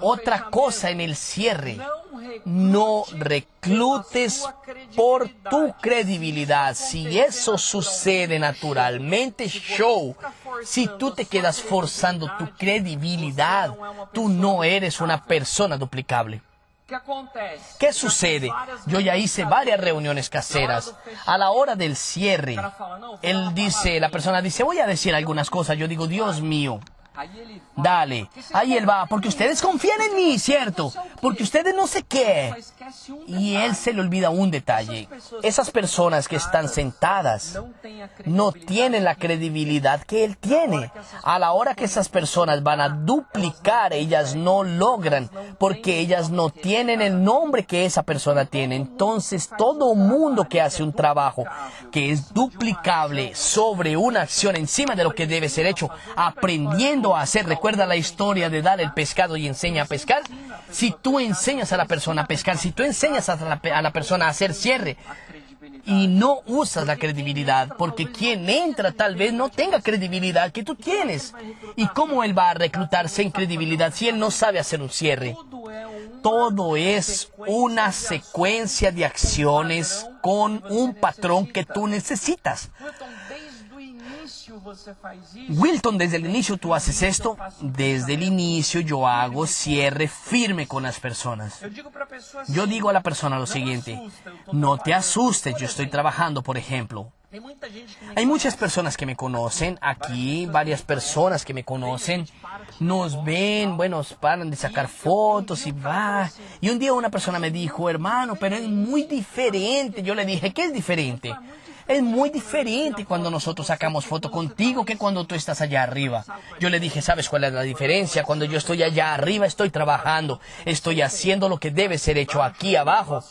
Otra cosa en el cierre. No reclutes por tu credibilidad. Si eso sucede naturalmente, show. Si tú te quedas forzando tu credibilidad, tú no eres una persona duplicable. ¿Qué sucede? Yo ya hice varias reuniones caseras. A la hora del cierre, él dice, la persona dice, voy a decir algunas cosas. Yo digo, Dios mío, Dale, ahí él va, porque ustedes confían en mí, ¿cierto? Porque ustedes no sé qué. Y él se le olvida un detalle. Esas personas que están sentadas no tienen la credibilidad que él tiene. A la hora que esas personas van a duplicar, ellas no logran, porque ellas no tienen el nombre que esa persona tiene. Entonces, todo mundo que hace un trabajo que es duplicable sobre una acción encima de lo que debe ser hecho, aprendiendo aprendiendo a hacer. ¿Recuerda la historia de dar el pescado y enseña a pescar? Si tú enseñas a la persona a pescar, si tú enseñas a la, a la persona a hacer cierre, y no usas la credibilidad, porque quien entra tal vez no tenga credibilidad que tú tienes. ¿Y cómo él va a reclutar sin credibilidad si él no sabe hacer un cierre? Todo es una secuencia de acciones con un patrón que tú necesitas. Wilton, desde el inicio tú haces esto. Desde el inicio yo hago cierre firme con las personas. Yo digo a la persona lo siguiente, no te asustes, yo estoy trabajando, por ejemplo. Hay muchas personas que me conocen, aquí varias personas que me conocen, nos ven, bueno, paran de sacar fotos y va. Y un día una persona me dijo, hermano, pero es muy diferente. Yo le dije, ¿qué es diferente? Es muy diferente cuando nosotros sacamos foto contigo que cuando tú estás allá arriba. Yo le dije, ¿sabes cuál es la diferencia? Cuando yo estoy allá arriba estoy trabajando, estoy haciendo lo que debe ser hecho aquí abajo.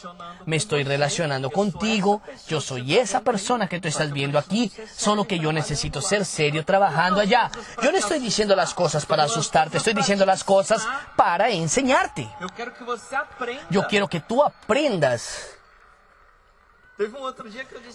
Me estoy relacionando contigo, yo soy esa persona que tú estás viendo aquí, solo que yo necesito ser serio trabajando allá. Yo no estoy diciendo las cosas para asustarte, estoy diciendo las cosas para enseñarte. Yo quiero que tú aprendas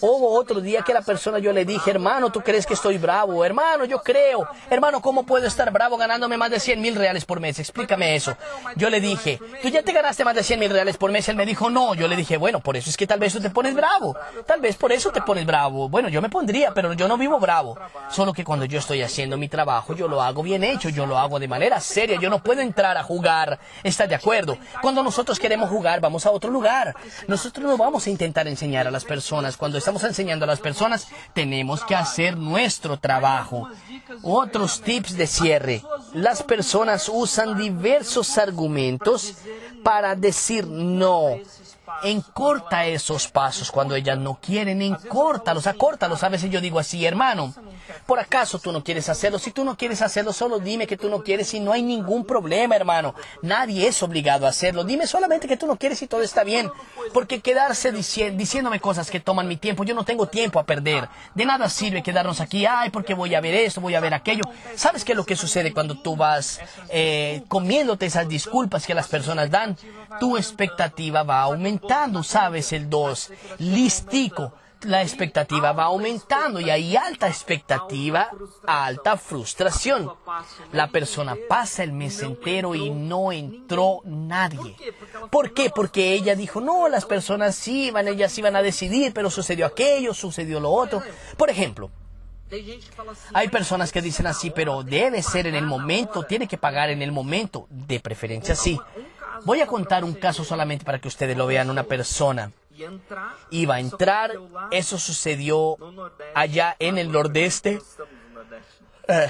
Hubo otro día que la persona yo le dije, hermano, ¿tú crees que estoy bravo? Hermano, yo creo. Hermano, ¿cómo puedo estar bravo ganándome más de 100 mil reales por mes? Explícame eso. Yo le dije, ¿tú ya te ganaste más de 100 mil reales por mes? Él me dijo, no. Yo le dije, bueno, por eso es que tal vez tú te pones bravo. Tal vez por eso te pones bravo. Bueno, yo me pondría, pero yo no vivo bravo. Solo que cuando yo estoy haciendo mi trabajo, yo lo hago bien hecho, yo lo hago de manera seria. Yo no puedo entrar a jugar. ¿Estás de acuerdo? Cuando nosotros queremos jugar, vamos a otro lugar. Nosotros no vamos a intentar enseñar a las personas, cuando estamos enseñando a las personas, tenemos que hacer nuestro trabajo. Otros tips de cierre. Las personas usan diversos argumentos para decir no encorta esos pasos cuando ellas no quieren, encórtalos, acórtalos. A veces yo digo así, hermano, ¿por acaso tú no quieres hacerlo? Si tú no quieres hacerlo, solo dime que tú no quieres y no hay ningún problema, hermano. Nadie es obligado a hacerlo. Dime solamente que tú no quieres y todo está bien. Porque quedarse diciéndome cosas que toman mi tiempo, yo no tengo tiempo a perder. De nada sirve quedarnos aquí, ay, porque voy a ver esto, voy a ver aquello. ¿Sabes qué es lo que sucede cuando tú vas eh, comiéndote esas disculpas que las personas dan? Tu expectativa va a aumentar sabes, el 2, listico. La expectativa va aumentando y hay alta expectativa, alta frustración. La persona pasa el mes entero y no entró nadie. ¿Por qué? Porque ella dijo, no, las personas iban, ellas iban a decidir, pero sucedió aquello, sucedió lo otro. Por ejemplo, hay personas que dicen así, pero debe ser en el momento, tiene que pagar en el momento, de preferencia sí. Voy a contar un caso solamente para que ustedes lo vean. Una persona iba a entrar, eso sucedió allá en el nordeste. Eh,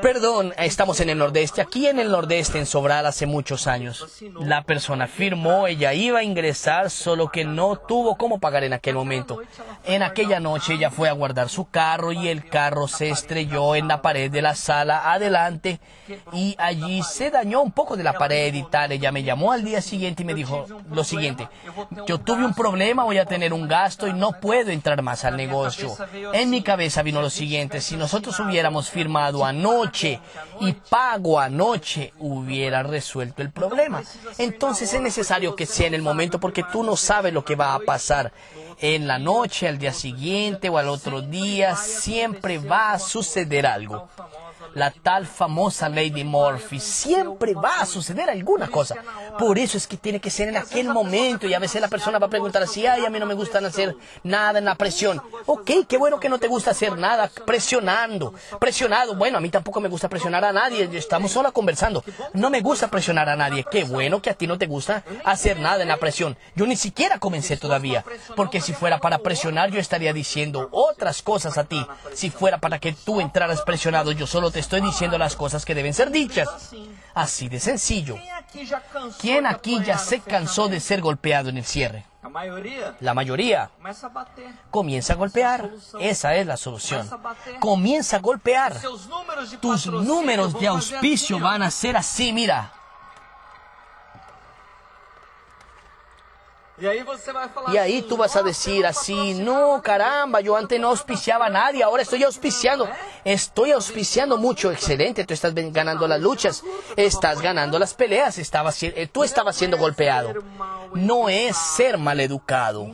Perdón, estamos en el nordeste. Aquí en el nordeste, en Sobral, hace muchos años. La persona firmó, ella iba a ingresar, solo que no tuvo cómo pagar en aquel momento. En aquella noche ella fue a guardar su carro y el carro se estrelló en la pared de la sala adelante y allí se dañó un poco de la pared y tal. Ella me llamó al día siguiente y me dijo lo siguiente. Yo tuve un problema, voy a tener un gasto y no puedo entrar más al negocio. En mi cabeza vino lo siguiente. Si nosotros hubiéramos firmado anoche y pago anoche hubiera resuelto el problema. Entonces es necesario que sea en el momento porque tú no sabes lo que va a pasar en la noche, al día siguiente o al otro día. Siempre va a suceder algo la tal famosa Lady Murphy. Siempre va a suceder alguna cosa. Por eso es que tiene que ser en aquel momento y a veces la persona va a preguntar así, ay, a mí no me gusta hacer nada en la presión. Ok, qué bueno que no te gusta hacer nada presionando. Presionado, bueno, a mí tampoco me gusta presionar a nadie, estamos solo conversando. No me gusta presionar a nadie. Qué bueno que a ti no te gusta hacer nada en la presión. Yo ni siquiera comencé todavía, porque si fuera para presionar yo estaría diciendo otras cosas a ti. Si fuera para que tú entraras presionado, yo solo te estoy diciendo las cosas que deben ser dichas. Así de sencillo. ¿Quién aquí ya se cansó de ser golpeado en el cierre? La mayoría comienza a golpear. Esa es la solución. Comienza a golpear. Tus números de auspicio van a ser así, mira. Y ahí tú vas a decir así, no, caramba, yo antes no auspiciaba a nadie, ahora estoy auspiciando. Estoy auspiciando mucho, excelente, tú estás ganando las luchas, estás ganando las peleas, eh, tú estabas siendo golpeado. No es ser maleducado,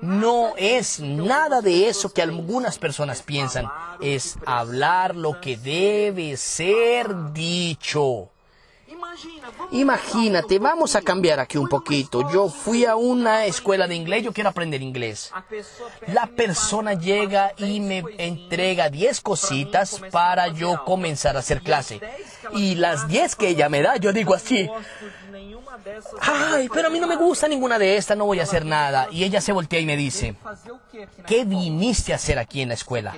no es nada de eso que algunas personas piensan, es hablar lo que debe ser dicho. Imagínate, vamos a cambiar aquí un poquito. Yo fui a una escuela de inglés, yo quiero aprender inglés. La persona llega y me entrega 10 cositas para yo comenzar a hacer clase. Y las 10 que ella me da, yo digo así, ay, pero a mí no me gusta ninguna de estas, no voy a hacer nada. Y ella se voltea y me dice, ¿qué viniste a hacer aquí en la escuela?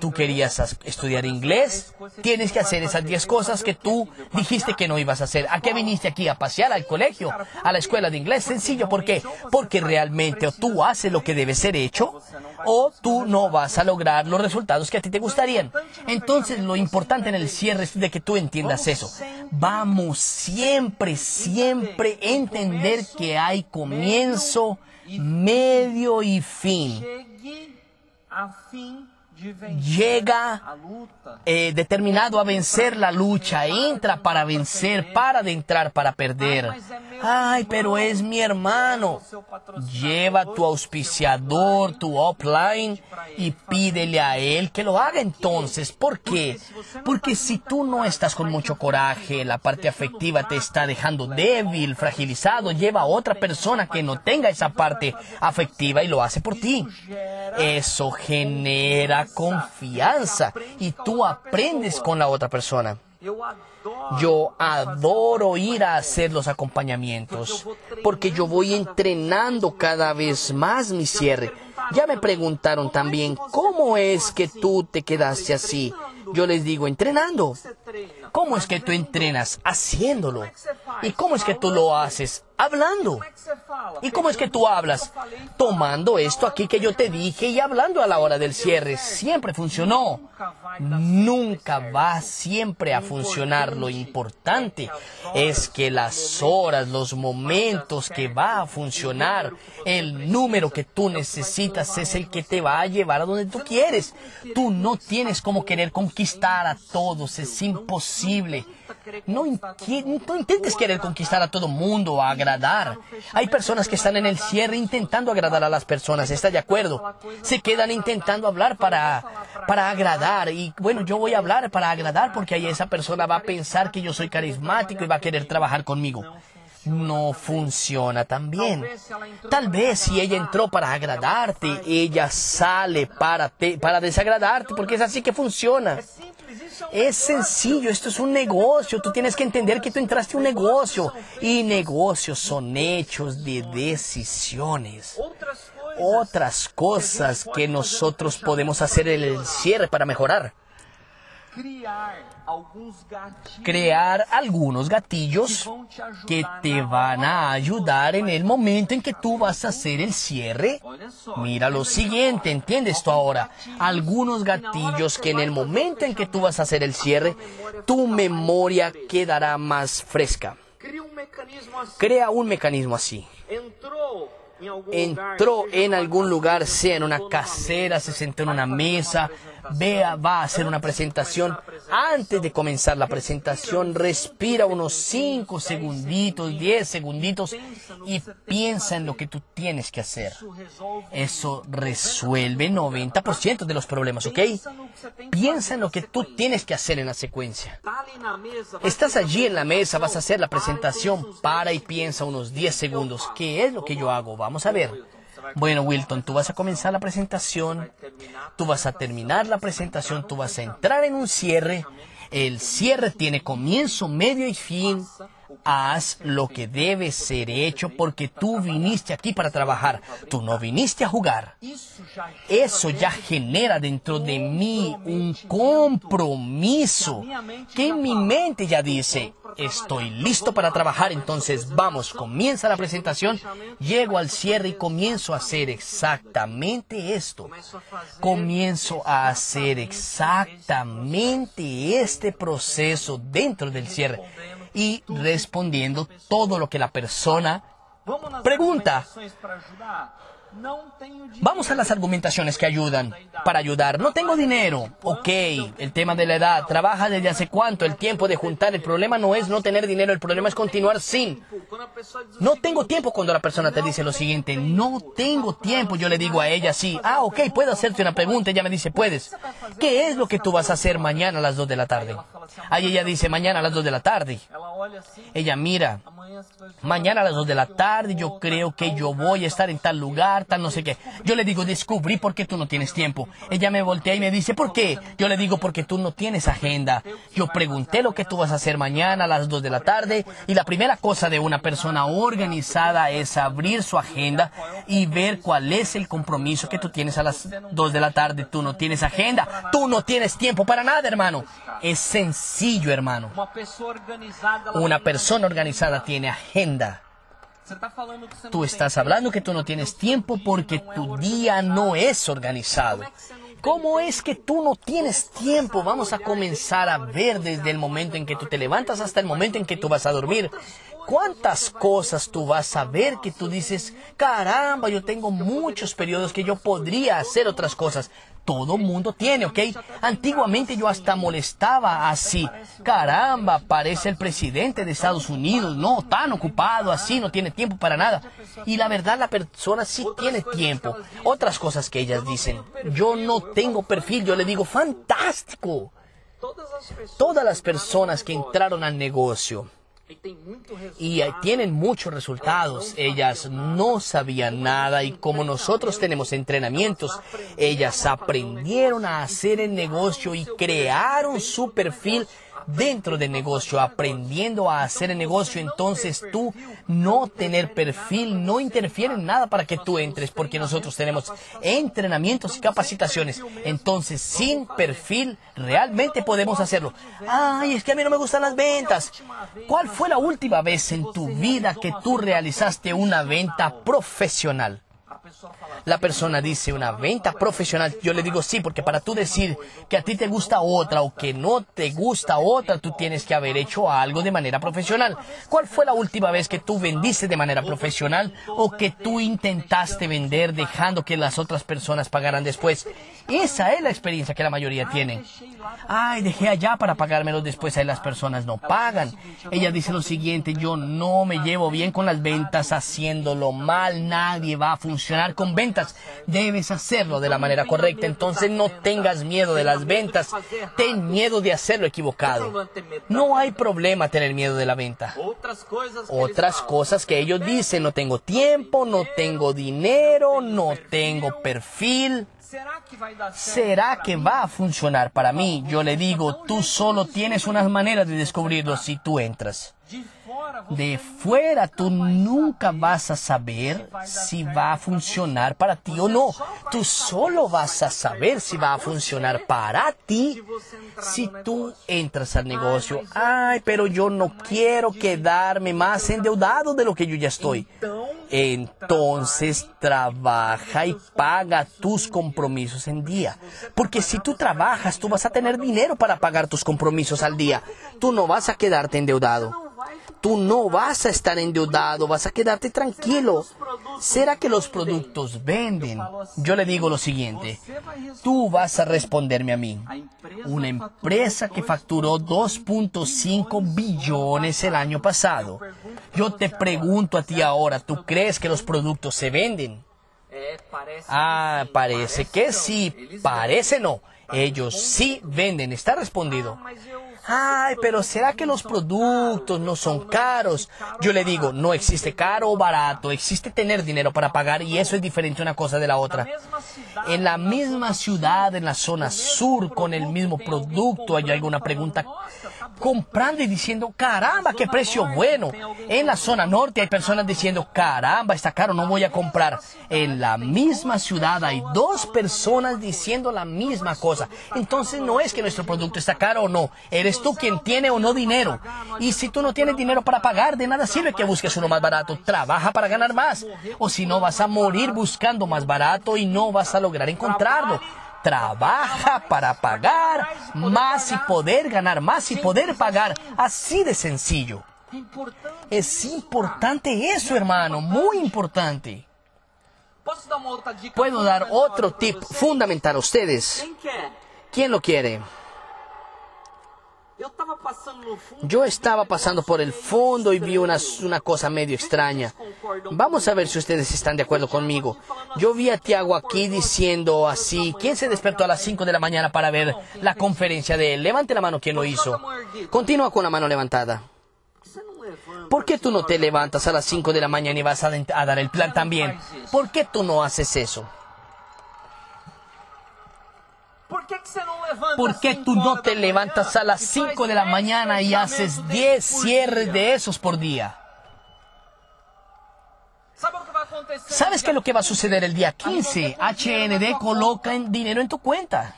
¿Tú querías estudiar inglés? Tienes que hacer esas 10 cosas que tú dijiste que no ibas a hacer. ¿A qué viniste aquí? ¿A pasear al colegio? ¿A la escuela de inglés? Sencillo, ¿por qué? Porque realmente tú haces lo que debe ser hecho o tú no vas a lograr los resultados que a ti te gustarían. Entonces lo importante en el cierre es de que tú entiendas eso. Vamos siempre, siempre entender que hay comienzo, medio y fin llega eh, determinado a vencer la lucha, entra para vencer, para adentrar para perder. Ay, pero es mi hermano. Lleva tu auspiciador, tu offline y pídele a él que lo haga entonces. ¿Por qué? Porque si tú no estás con mucho coraje, la parte afectiva te está dejando débil, fragilizado, lleva a otra persona que no tenga esa parte afectiva y lo hace por ti. Eso genera confianza y tú aprendes con la otra persona. Yo adoro ir a hacer los acompañamientos porque yo voy entrenando cada vez más mi cierre. Ya me preguntaron también, ¿cómo es que tú te quedaste así? Yo les digo, entrenando. ¿Cómo es que tú entrenas? Haciéndolo. ¿Y cómo es que tú lo haces? Hablando. ¿Y cómo es que tú hablas? Tomando esto aquí que yo te dije y hablando a la hora del cierre. Siempre funcionó. Nunca va siempre a funcionar. Lo importante es que las horas, los momentos que va a funcionar, el número que tú necesitas es el que te va a llevar a donde tú quieres. Tú no tienes como querer conquistar a todos. Es imposible. No, intentes querer conquistar a todo mundo, agradar. Hay personas que están en el cierre intentando agradar a las personas, ¿está de acuerdo? Se quedan intentando hablar para, para agradar. Y bueno, yo voy a hablar para agradar porque ahí esa persona va a pensar que yo soy carismático y va a querer trabajar conmigo no funciona tan bien. Tal vez si ella entró para agradarte, ella sale para, para desagradarte, porque es así que funciona. Es sencillo, esto es un negocio. Tú tienes que entender que tú entraste a un negocio. Y negocios son hechos de decisiones. Otras cosas que nosotros podemos hacer el cierre para mejorar crear algunos gatillos que te van a ayudar en el momento en que tú vas a hacer el cierre. Mira lo siguiente, entiendes esto ahora. Algunos gatillos que en el momento en que tú vas a hacer el cierre, tu memoria quedará más fresca. Crea un mecanismo así entró en algún lugar, sea en una casera, se sentó en una mesa, vea, va a hacer una presentación. Antes de comenzar la presentación, respira unos 5 segunditos, 10 segunditos y piensa en lo que tú tienes que hacer. Eso resuelve 90% de los problemas, ¿ok? Piensa en lo que tú tienes que hacer en la secuencia. Estás allí en la mesa, vas a hacer la presentación, para y piensa unos 10 segundos. ¿Qué es lo que yo hago? Vamos a ver. Bueno, Wilton, tú vas a comenzar la presentación, tú vas a terminar la presentación, tú vas a entrar en un cierre. El cierre tiene comienzo, medio y fin haz lo que debe ser hecho porque tú viniste aquí para trabajar, tú no viniste a jugar. Eso ya genera dentro de mí un compromiso que en mi mente ya dice, estoy listo para trabajar, entonces vamos, comienza la presentación, llego al cierre y comienzo a hacer exactamente esto. Comienzo a hacer exactamente este proceso dentro del cierre y respondiendo todo lo que la persona Pregunta. Vamos a las argumentaciones que ayudan para ayudar. No tengo dinero. Ok, el tema de la edad. Trabaja desde hace cuánto, el tiempo de juntar. El problema no es no tener dinero, el problema es continuar sin. No tengo tiempo cuando la persona te dice lo siguiente. No tengo tiempo. Yo le digo a ella sí. Ah, ok, puedo hacerte una pregunta. Ella me dice, puedes. ¿Qué es lo que tú vas a hacer mañana a las 2 de la tarde? Ahí ella dice, mañana a las 2 de la tarde. Ella mira, mañana a las 2 de la tarde yo creo que yo voy a estar en tal lugar no sé qué. Yo le digo, descubrí por qué tú no tienes tiempo. Ella me voltea y me dice, ¿por qué? Yo le digo, porque tú no tienes agenda. Yo pregunté lo que tú vas a hacer mañana a las 2 de la tarde y la primera cosa de una persona organizada es abrir su agenda y ver cuál es el compromiso que tú tienes a las 2 de la tarde. Tú no tienes agenda, tú no tienes tiempo para nada, hermano. Es sencillo, hermano. Una persona organizada tiene agenda. Tú estás hablando que tú no tienes tiempo porque tu día no es organizado. ¿Cómo es que tú no tienes tiempo? Vamos a comenzar a ver desde el momento en que tú te levantas hasta el momento en que tú vas a dormir. ¿Cuántas cosas tú vas a ver que tú dices, caramba, yo tengo muchos periodos que yo podría hacer otras cosas? Todo mundo tiene, ¿ok? Antiguamente yo hasta molestaba así. Caramba, parece el presidente de Estados Unidos, no, tan ocupado así, no tiene tiempo para nada. Y la verdad la persona sí tiene tiempo. Otras cosas que ellas dicen, yo no tengo perfil, yo le digo, fantástico. Todas las personas que entraron al negocio, y tienen muchos resultados. Ellas no sabían nada y como nosotros tenemos entrenamientos, ellas aprendieron a hacer el negocio y crearon su perfil dentro del negocio, aprendiendo a hacer el negocio, entonces tú no tener perfil no interfiere en nada para que tú entres, porque nosotros tenemos entrenamientos y capacitaciones. Entonces, sin perfil, realmente podemos hacerlo. Ay, es que a mí no me gustan las ventas. ¿Cuál fue la última vez en tu vida que tú realizaste una venta profesional? La persona dice una venta profesional. Yo le digo sí, porque para tú decir que a ti te gusta otra o que no te gusta otra, tú tienes que haber hecho algo de manera profesional. ¿Cuál fue la última vez que tú vendiste de manera profesional o que tú intentaste vender dejando que las otras personas pagaran después? Esa es la experiencia que la mayoría tiene. Ay, dejé allá para pagármelo después, ahí las personas no pagan. Ella dice lo siguiente, yo no me llevo bien con las ventas haciéndolo mal, nadie va a funcionar con ventas. Debes hacerlo de la manera correcta, entonces no tengas miedo de las ventas, ten miedo de hacerlo equivocado. No hay problema tener miedo de la venta. Otras cosas que ellos dicen, no tengo tiempo, no tengo dinero, no tengo perfil. ¿Será que va a funcionar para mí? Yo le digo, tú solo tienes unas maneras de descubrirlo si tú entras. De fuera tú nunca vas a saber si va a funcionar para ti o no. Tú solo vas a saber si va a funcionar para ti si tú entras al negocio. Ay, pero yo no quiero quedarme más endeudado de lo que yo ya estoy. Entonces trabaja y paga tus compromisos en día. Porque si tú trabajas, tú vas a tener dinero para pagar tus compromisos al día. Tú no vas a quedarte endeudado tú no vas a estar endeudado, vas a quedarte tranquilo. ¿Será que los productos venden? Yo le digo lo siguiente, tú vas a responderme a mí. Una empresa que facturó 2.5 billones el año pasado. Yo te pregunto a ti ahora, ¿tú crees que los productos se venden? Ah, parece que sí, parece no. Ellos sí venden, está respondido ay, pero ¿será que los productos no son caros? Yo le digo, no existe caro o barato, existe tener dinero para pagar y eso es diferente una cosa de la otra. En la misma ciudad, en la zona sur, con el mismo producto, hay alguna pregunta comprando y diciendo, caramba, qué precio bueno. En la zona norte hay personas diciendo, caramba, está caro, no voy a comprar. En la misma ciudad hay dos personas diciendo la misma cosa. Entonces no es que nuestro producto está caro o no, eres tú quien tiene o no dinero. Y si tú no tienes dinero para pagar, de nada sirve que busques uno más barato. Trabaja para ganar más. O si no, vas a morir buscando más barato y no vas a lograr encontrarlo trabaja para pagar más y poder ganar más y poder pagar. Así de sencillo. Es importante eso, hermano, muy importante. Puedo dar otro tip fundamental a ustedes. ¿Quién lo quiere? Yo estaba pasando por el fondo y vi una, una cosa medio extraña. Vamos a ver si ustedes están de acuerdo conmigo. Yo vi a Tiago aquí diciendo así, ¿quién se despertó a las 5 de la mañana para ver la conferencia de él? Levante la mano quien lo hizo. Continúa con la mano levantada. ¿Por qué tú no te levantas a las 5 de la mañana y vas a, a dar el plan también? ¿Por qué tú no haces eso? Por que, que você não levanta ¿Por qué tú no te levantas a las e faz 5 de la 10 mañana y haces fechamentos 10 desses por cierres de esos por día? ¿Sabes qué es lo que va a suceder el día 15? HND coloca en dinero en tu cuenta.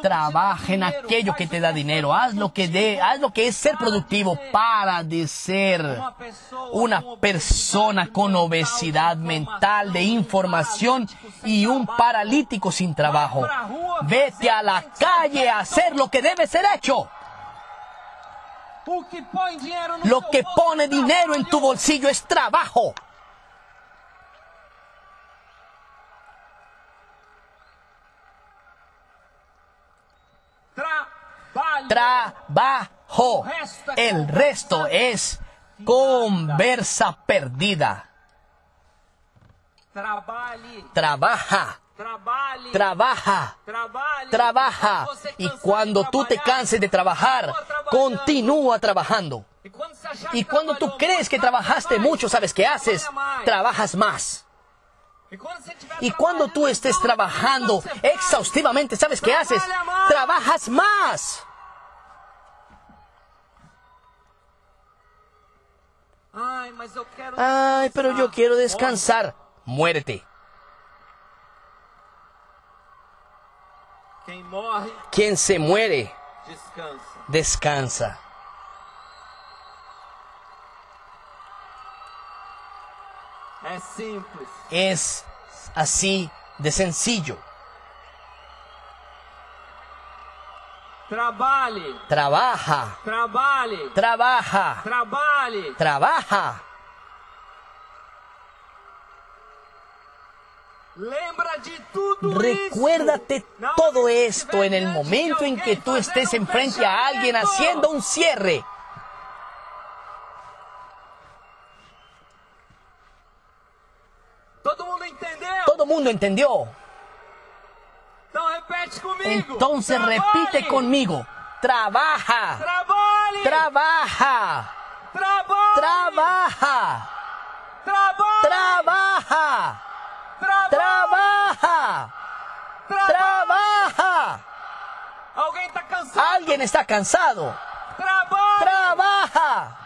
Trabaja en aquello que te da dinero. Haz lo que de, haz lo que es ser productivo para de ser una persona con obesidad mental de información y un paralítico sin trabajo. Vete a la calle a hacer lo que debe ser hecho. Lo que pone dinero en tu bolsillo es trabajo. Trabajo. El resto es conversa perdida. Trabaja, trabaja, trabaja. Y cuando tú te canses de trabajar, continúa trabajando. Y cuando tú crees que trabajaste mucho, ¿sabes qué haces? Trabajas más. E quando você tiver Y cuando tú estés trabajando exhaustivamente, ¿sabes qué haces? Trabajas más. Ay, pero yo quiero descansar. Muérete. Quien se muere, descansa. Es así de sencillo. Trabalhe, Trabaja, trabalhe, trabaja, trabalhe. trabaja. Lembra de tudo Recuérdate todo esto en el momento en que tú estés um enfrente a alguien haciendo un cierre. Todo mundo entendeu? Todo mundo entendió. Entonces repite conmigo. Trabaja, trabaja, trabaja, trabaja, trabaja, trabaja. Alguien está cansado. Trabaja,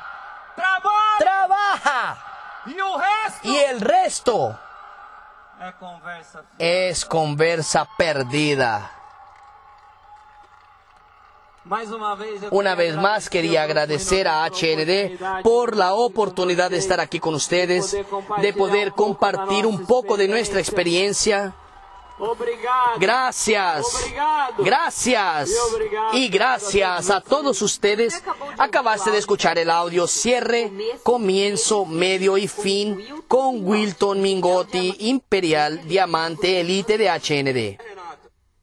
trabaja. Y el resto. Es conversa perdida. Una vez más quería agradecer a HND por la oportunidad de estar aquí con ustedes, de poder compartir un poco de nuestra experiencia. Gracias, gracias. Y gracias a todos ustedes. Acabaste de escuchar el audio. Cierre, comienzo, medio y fin. Con Wilton Mingotti, Imperial Diamante Elite de HND.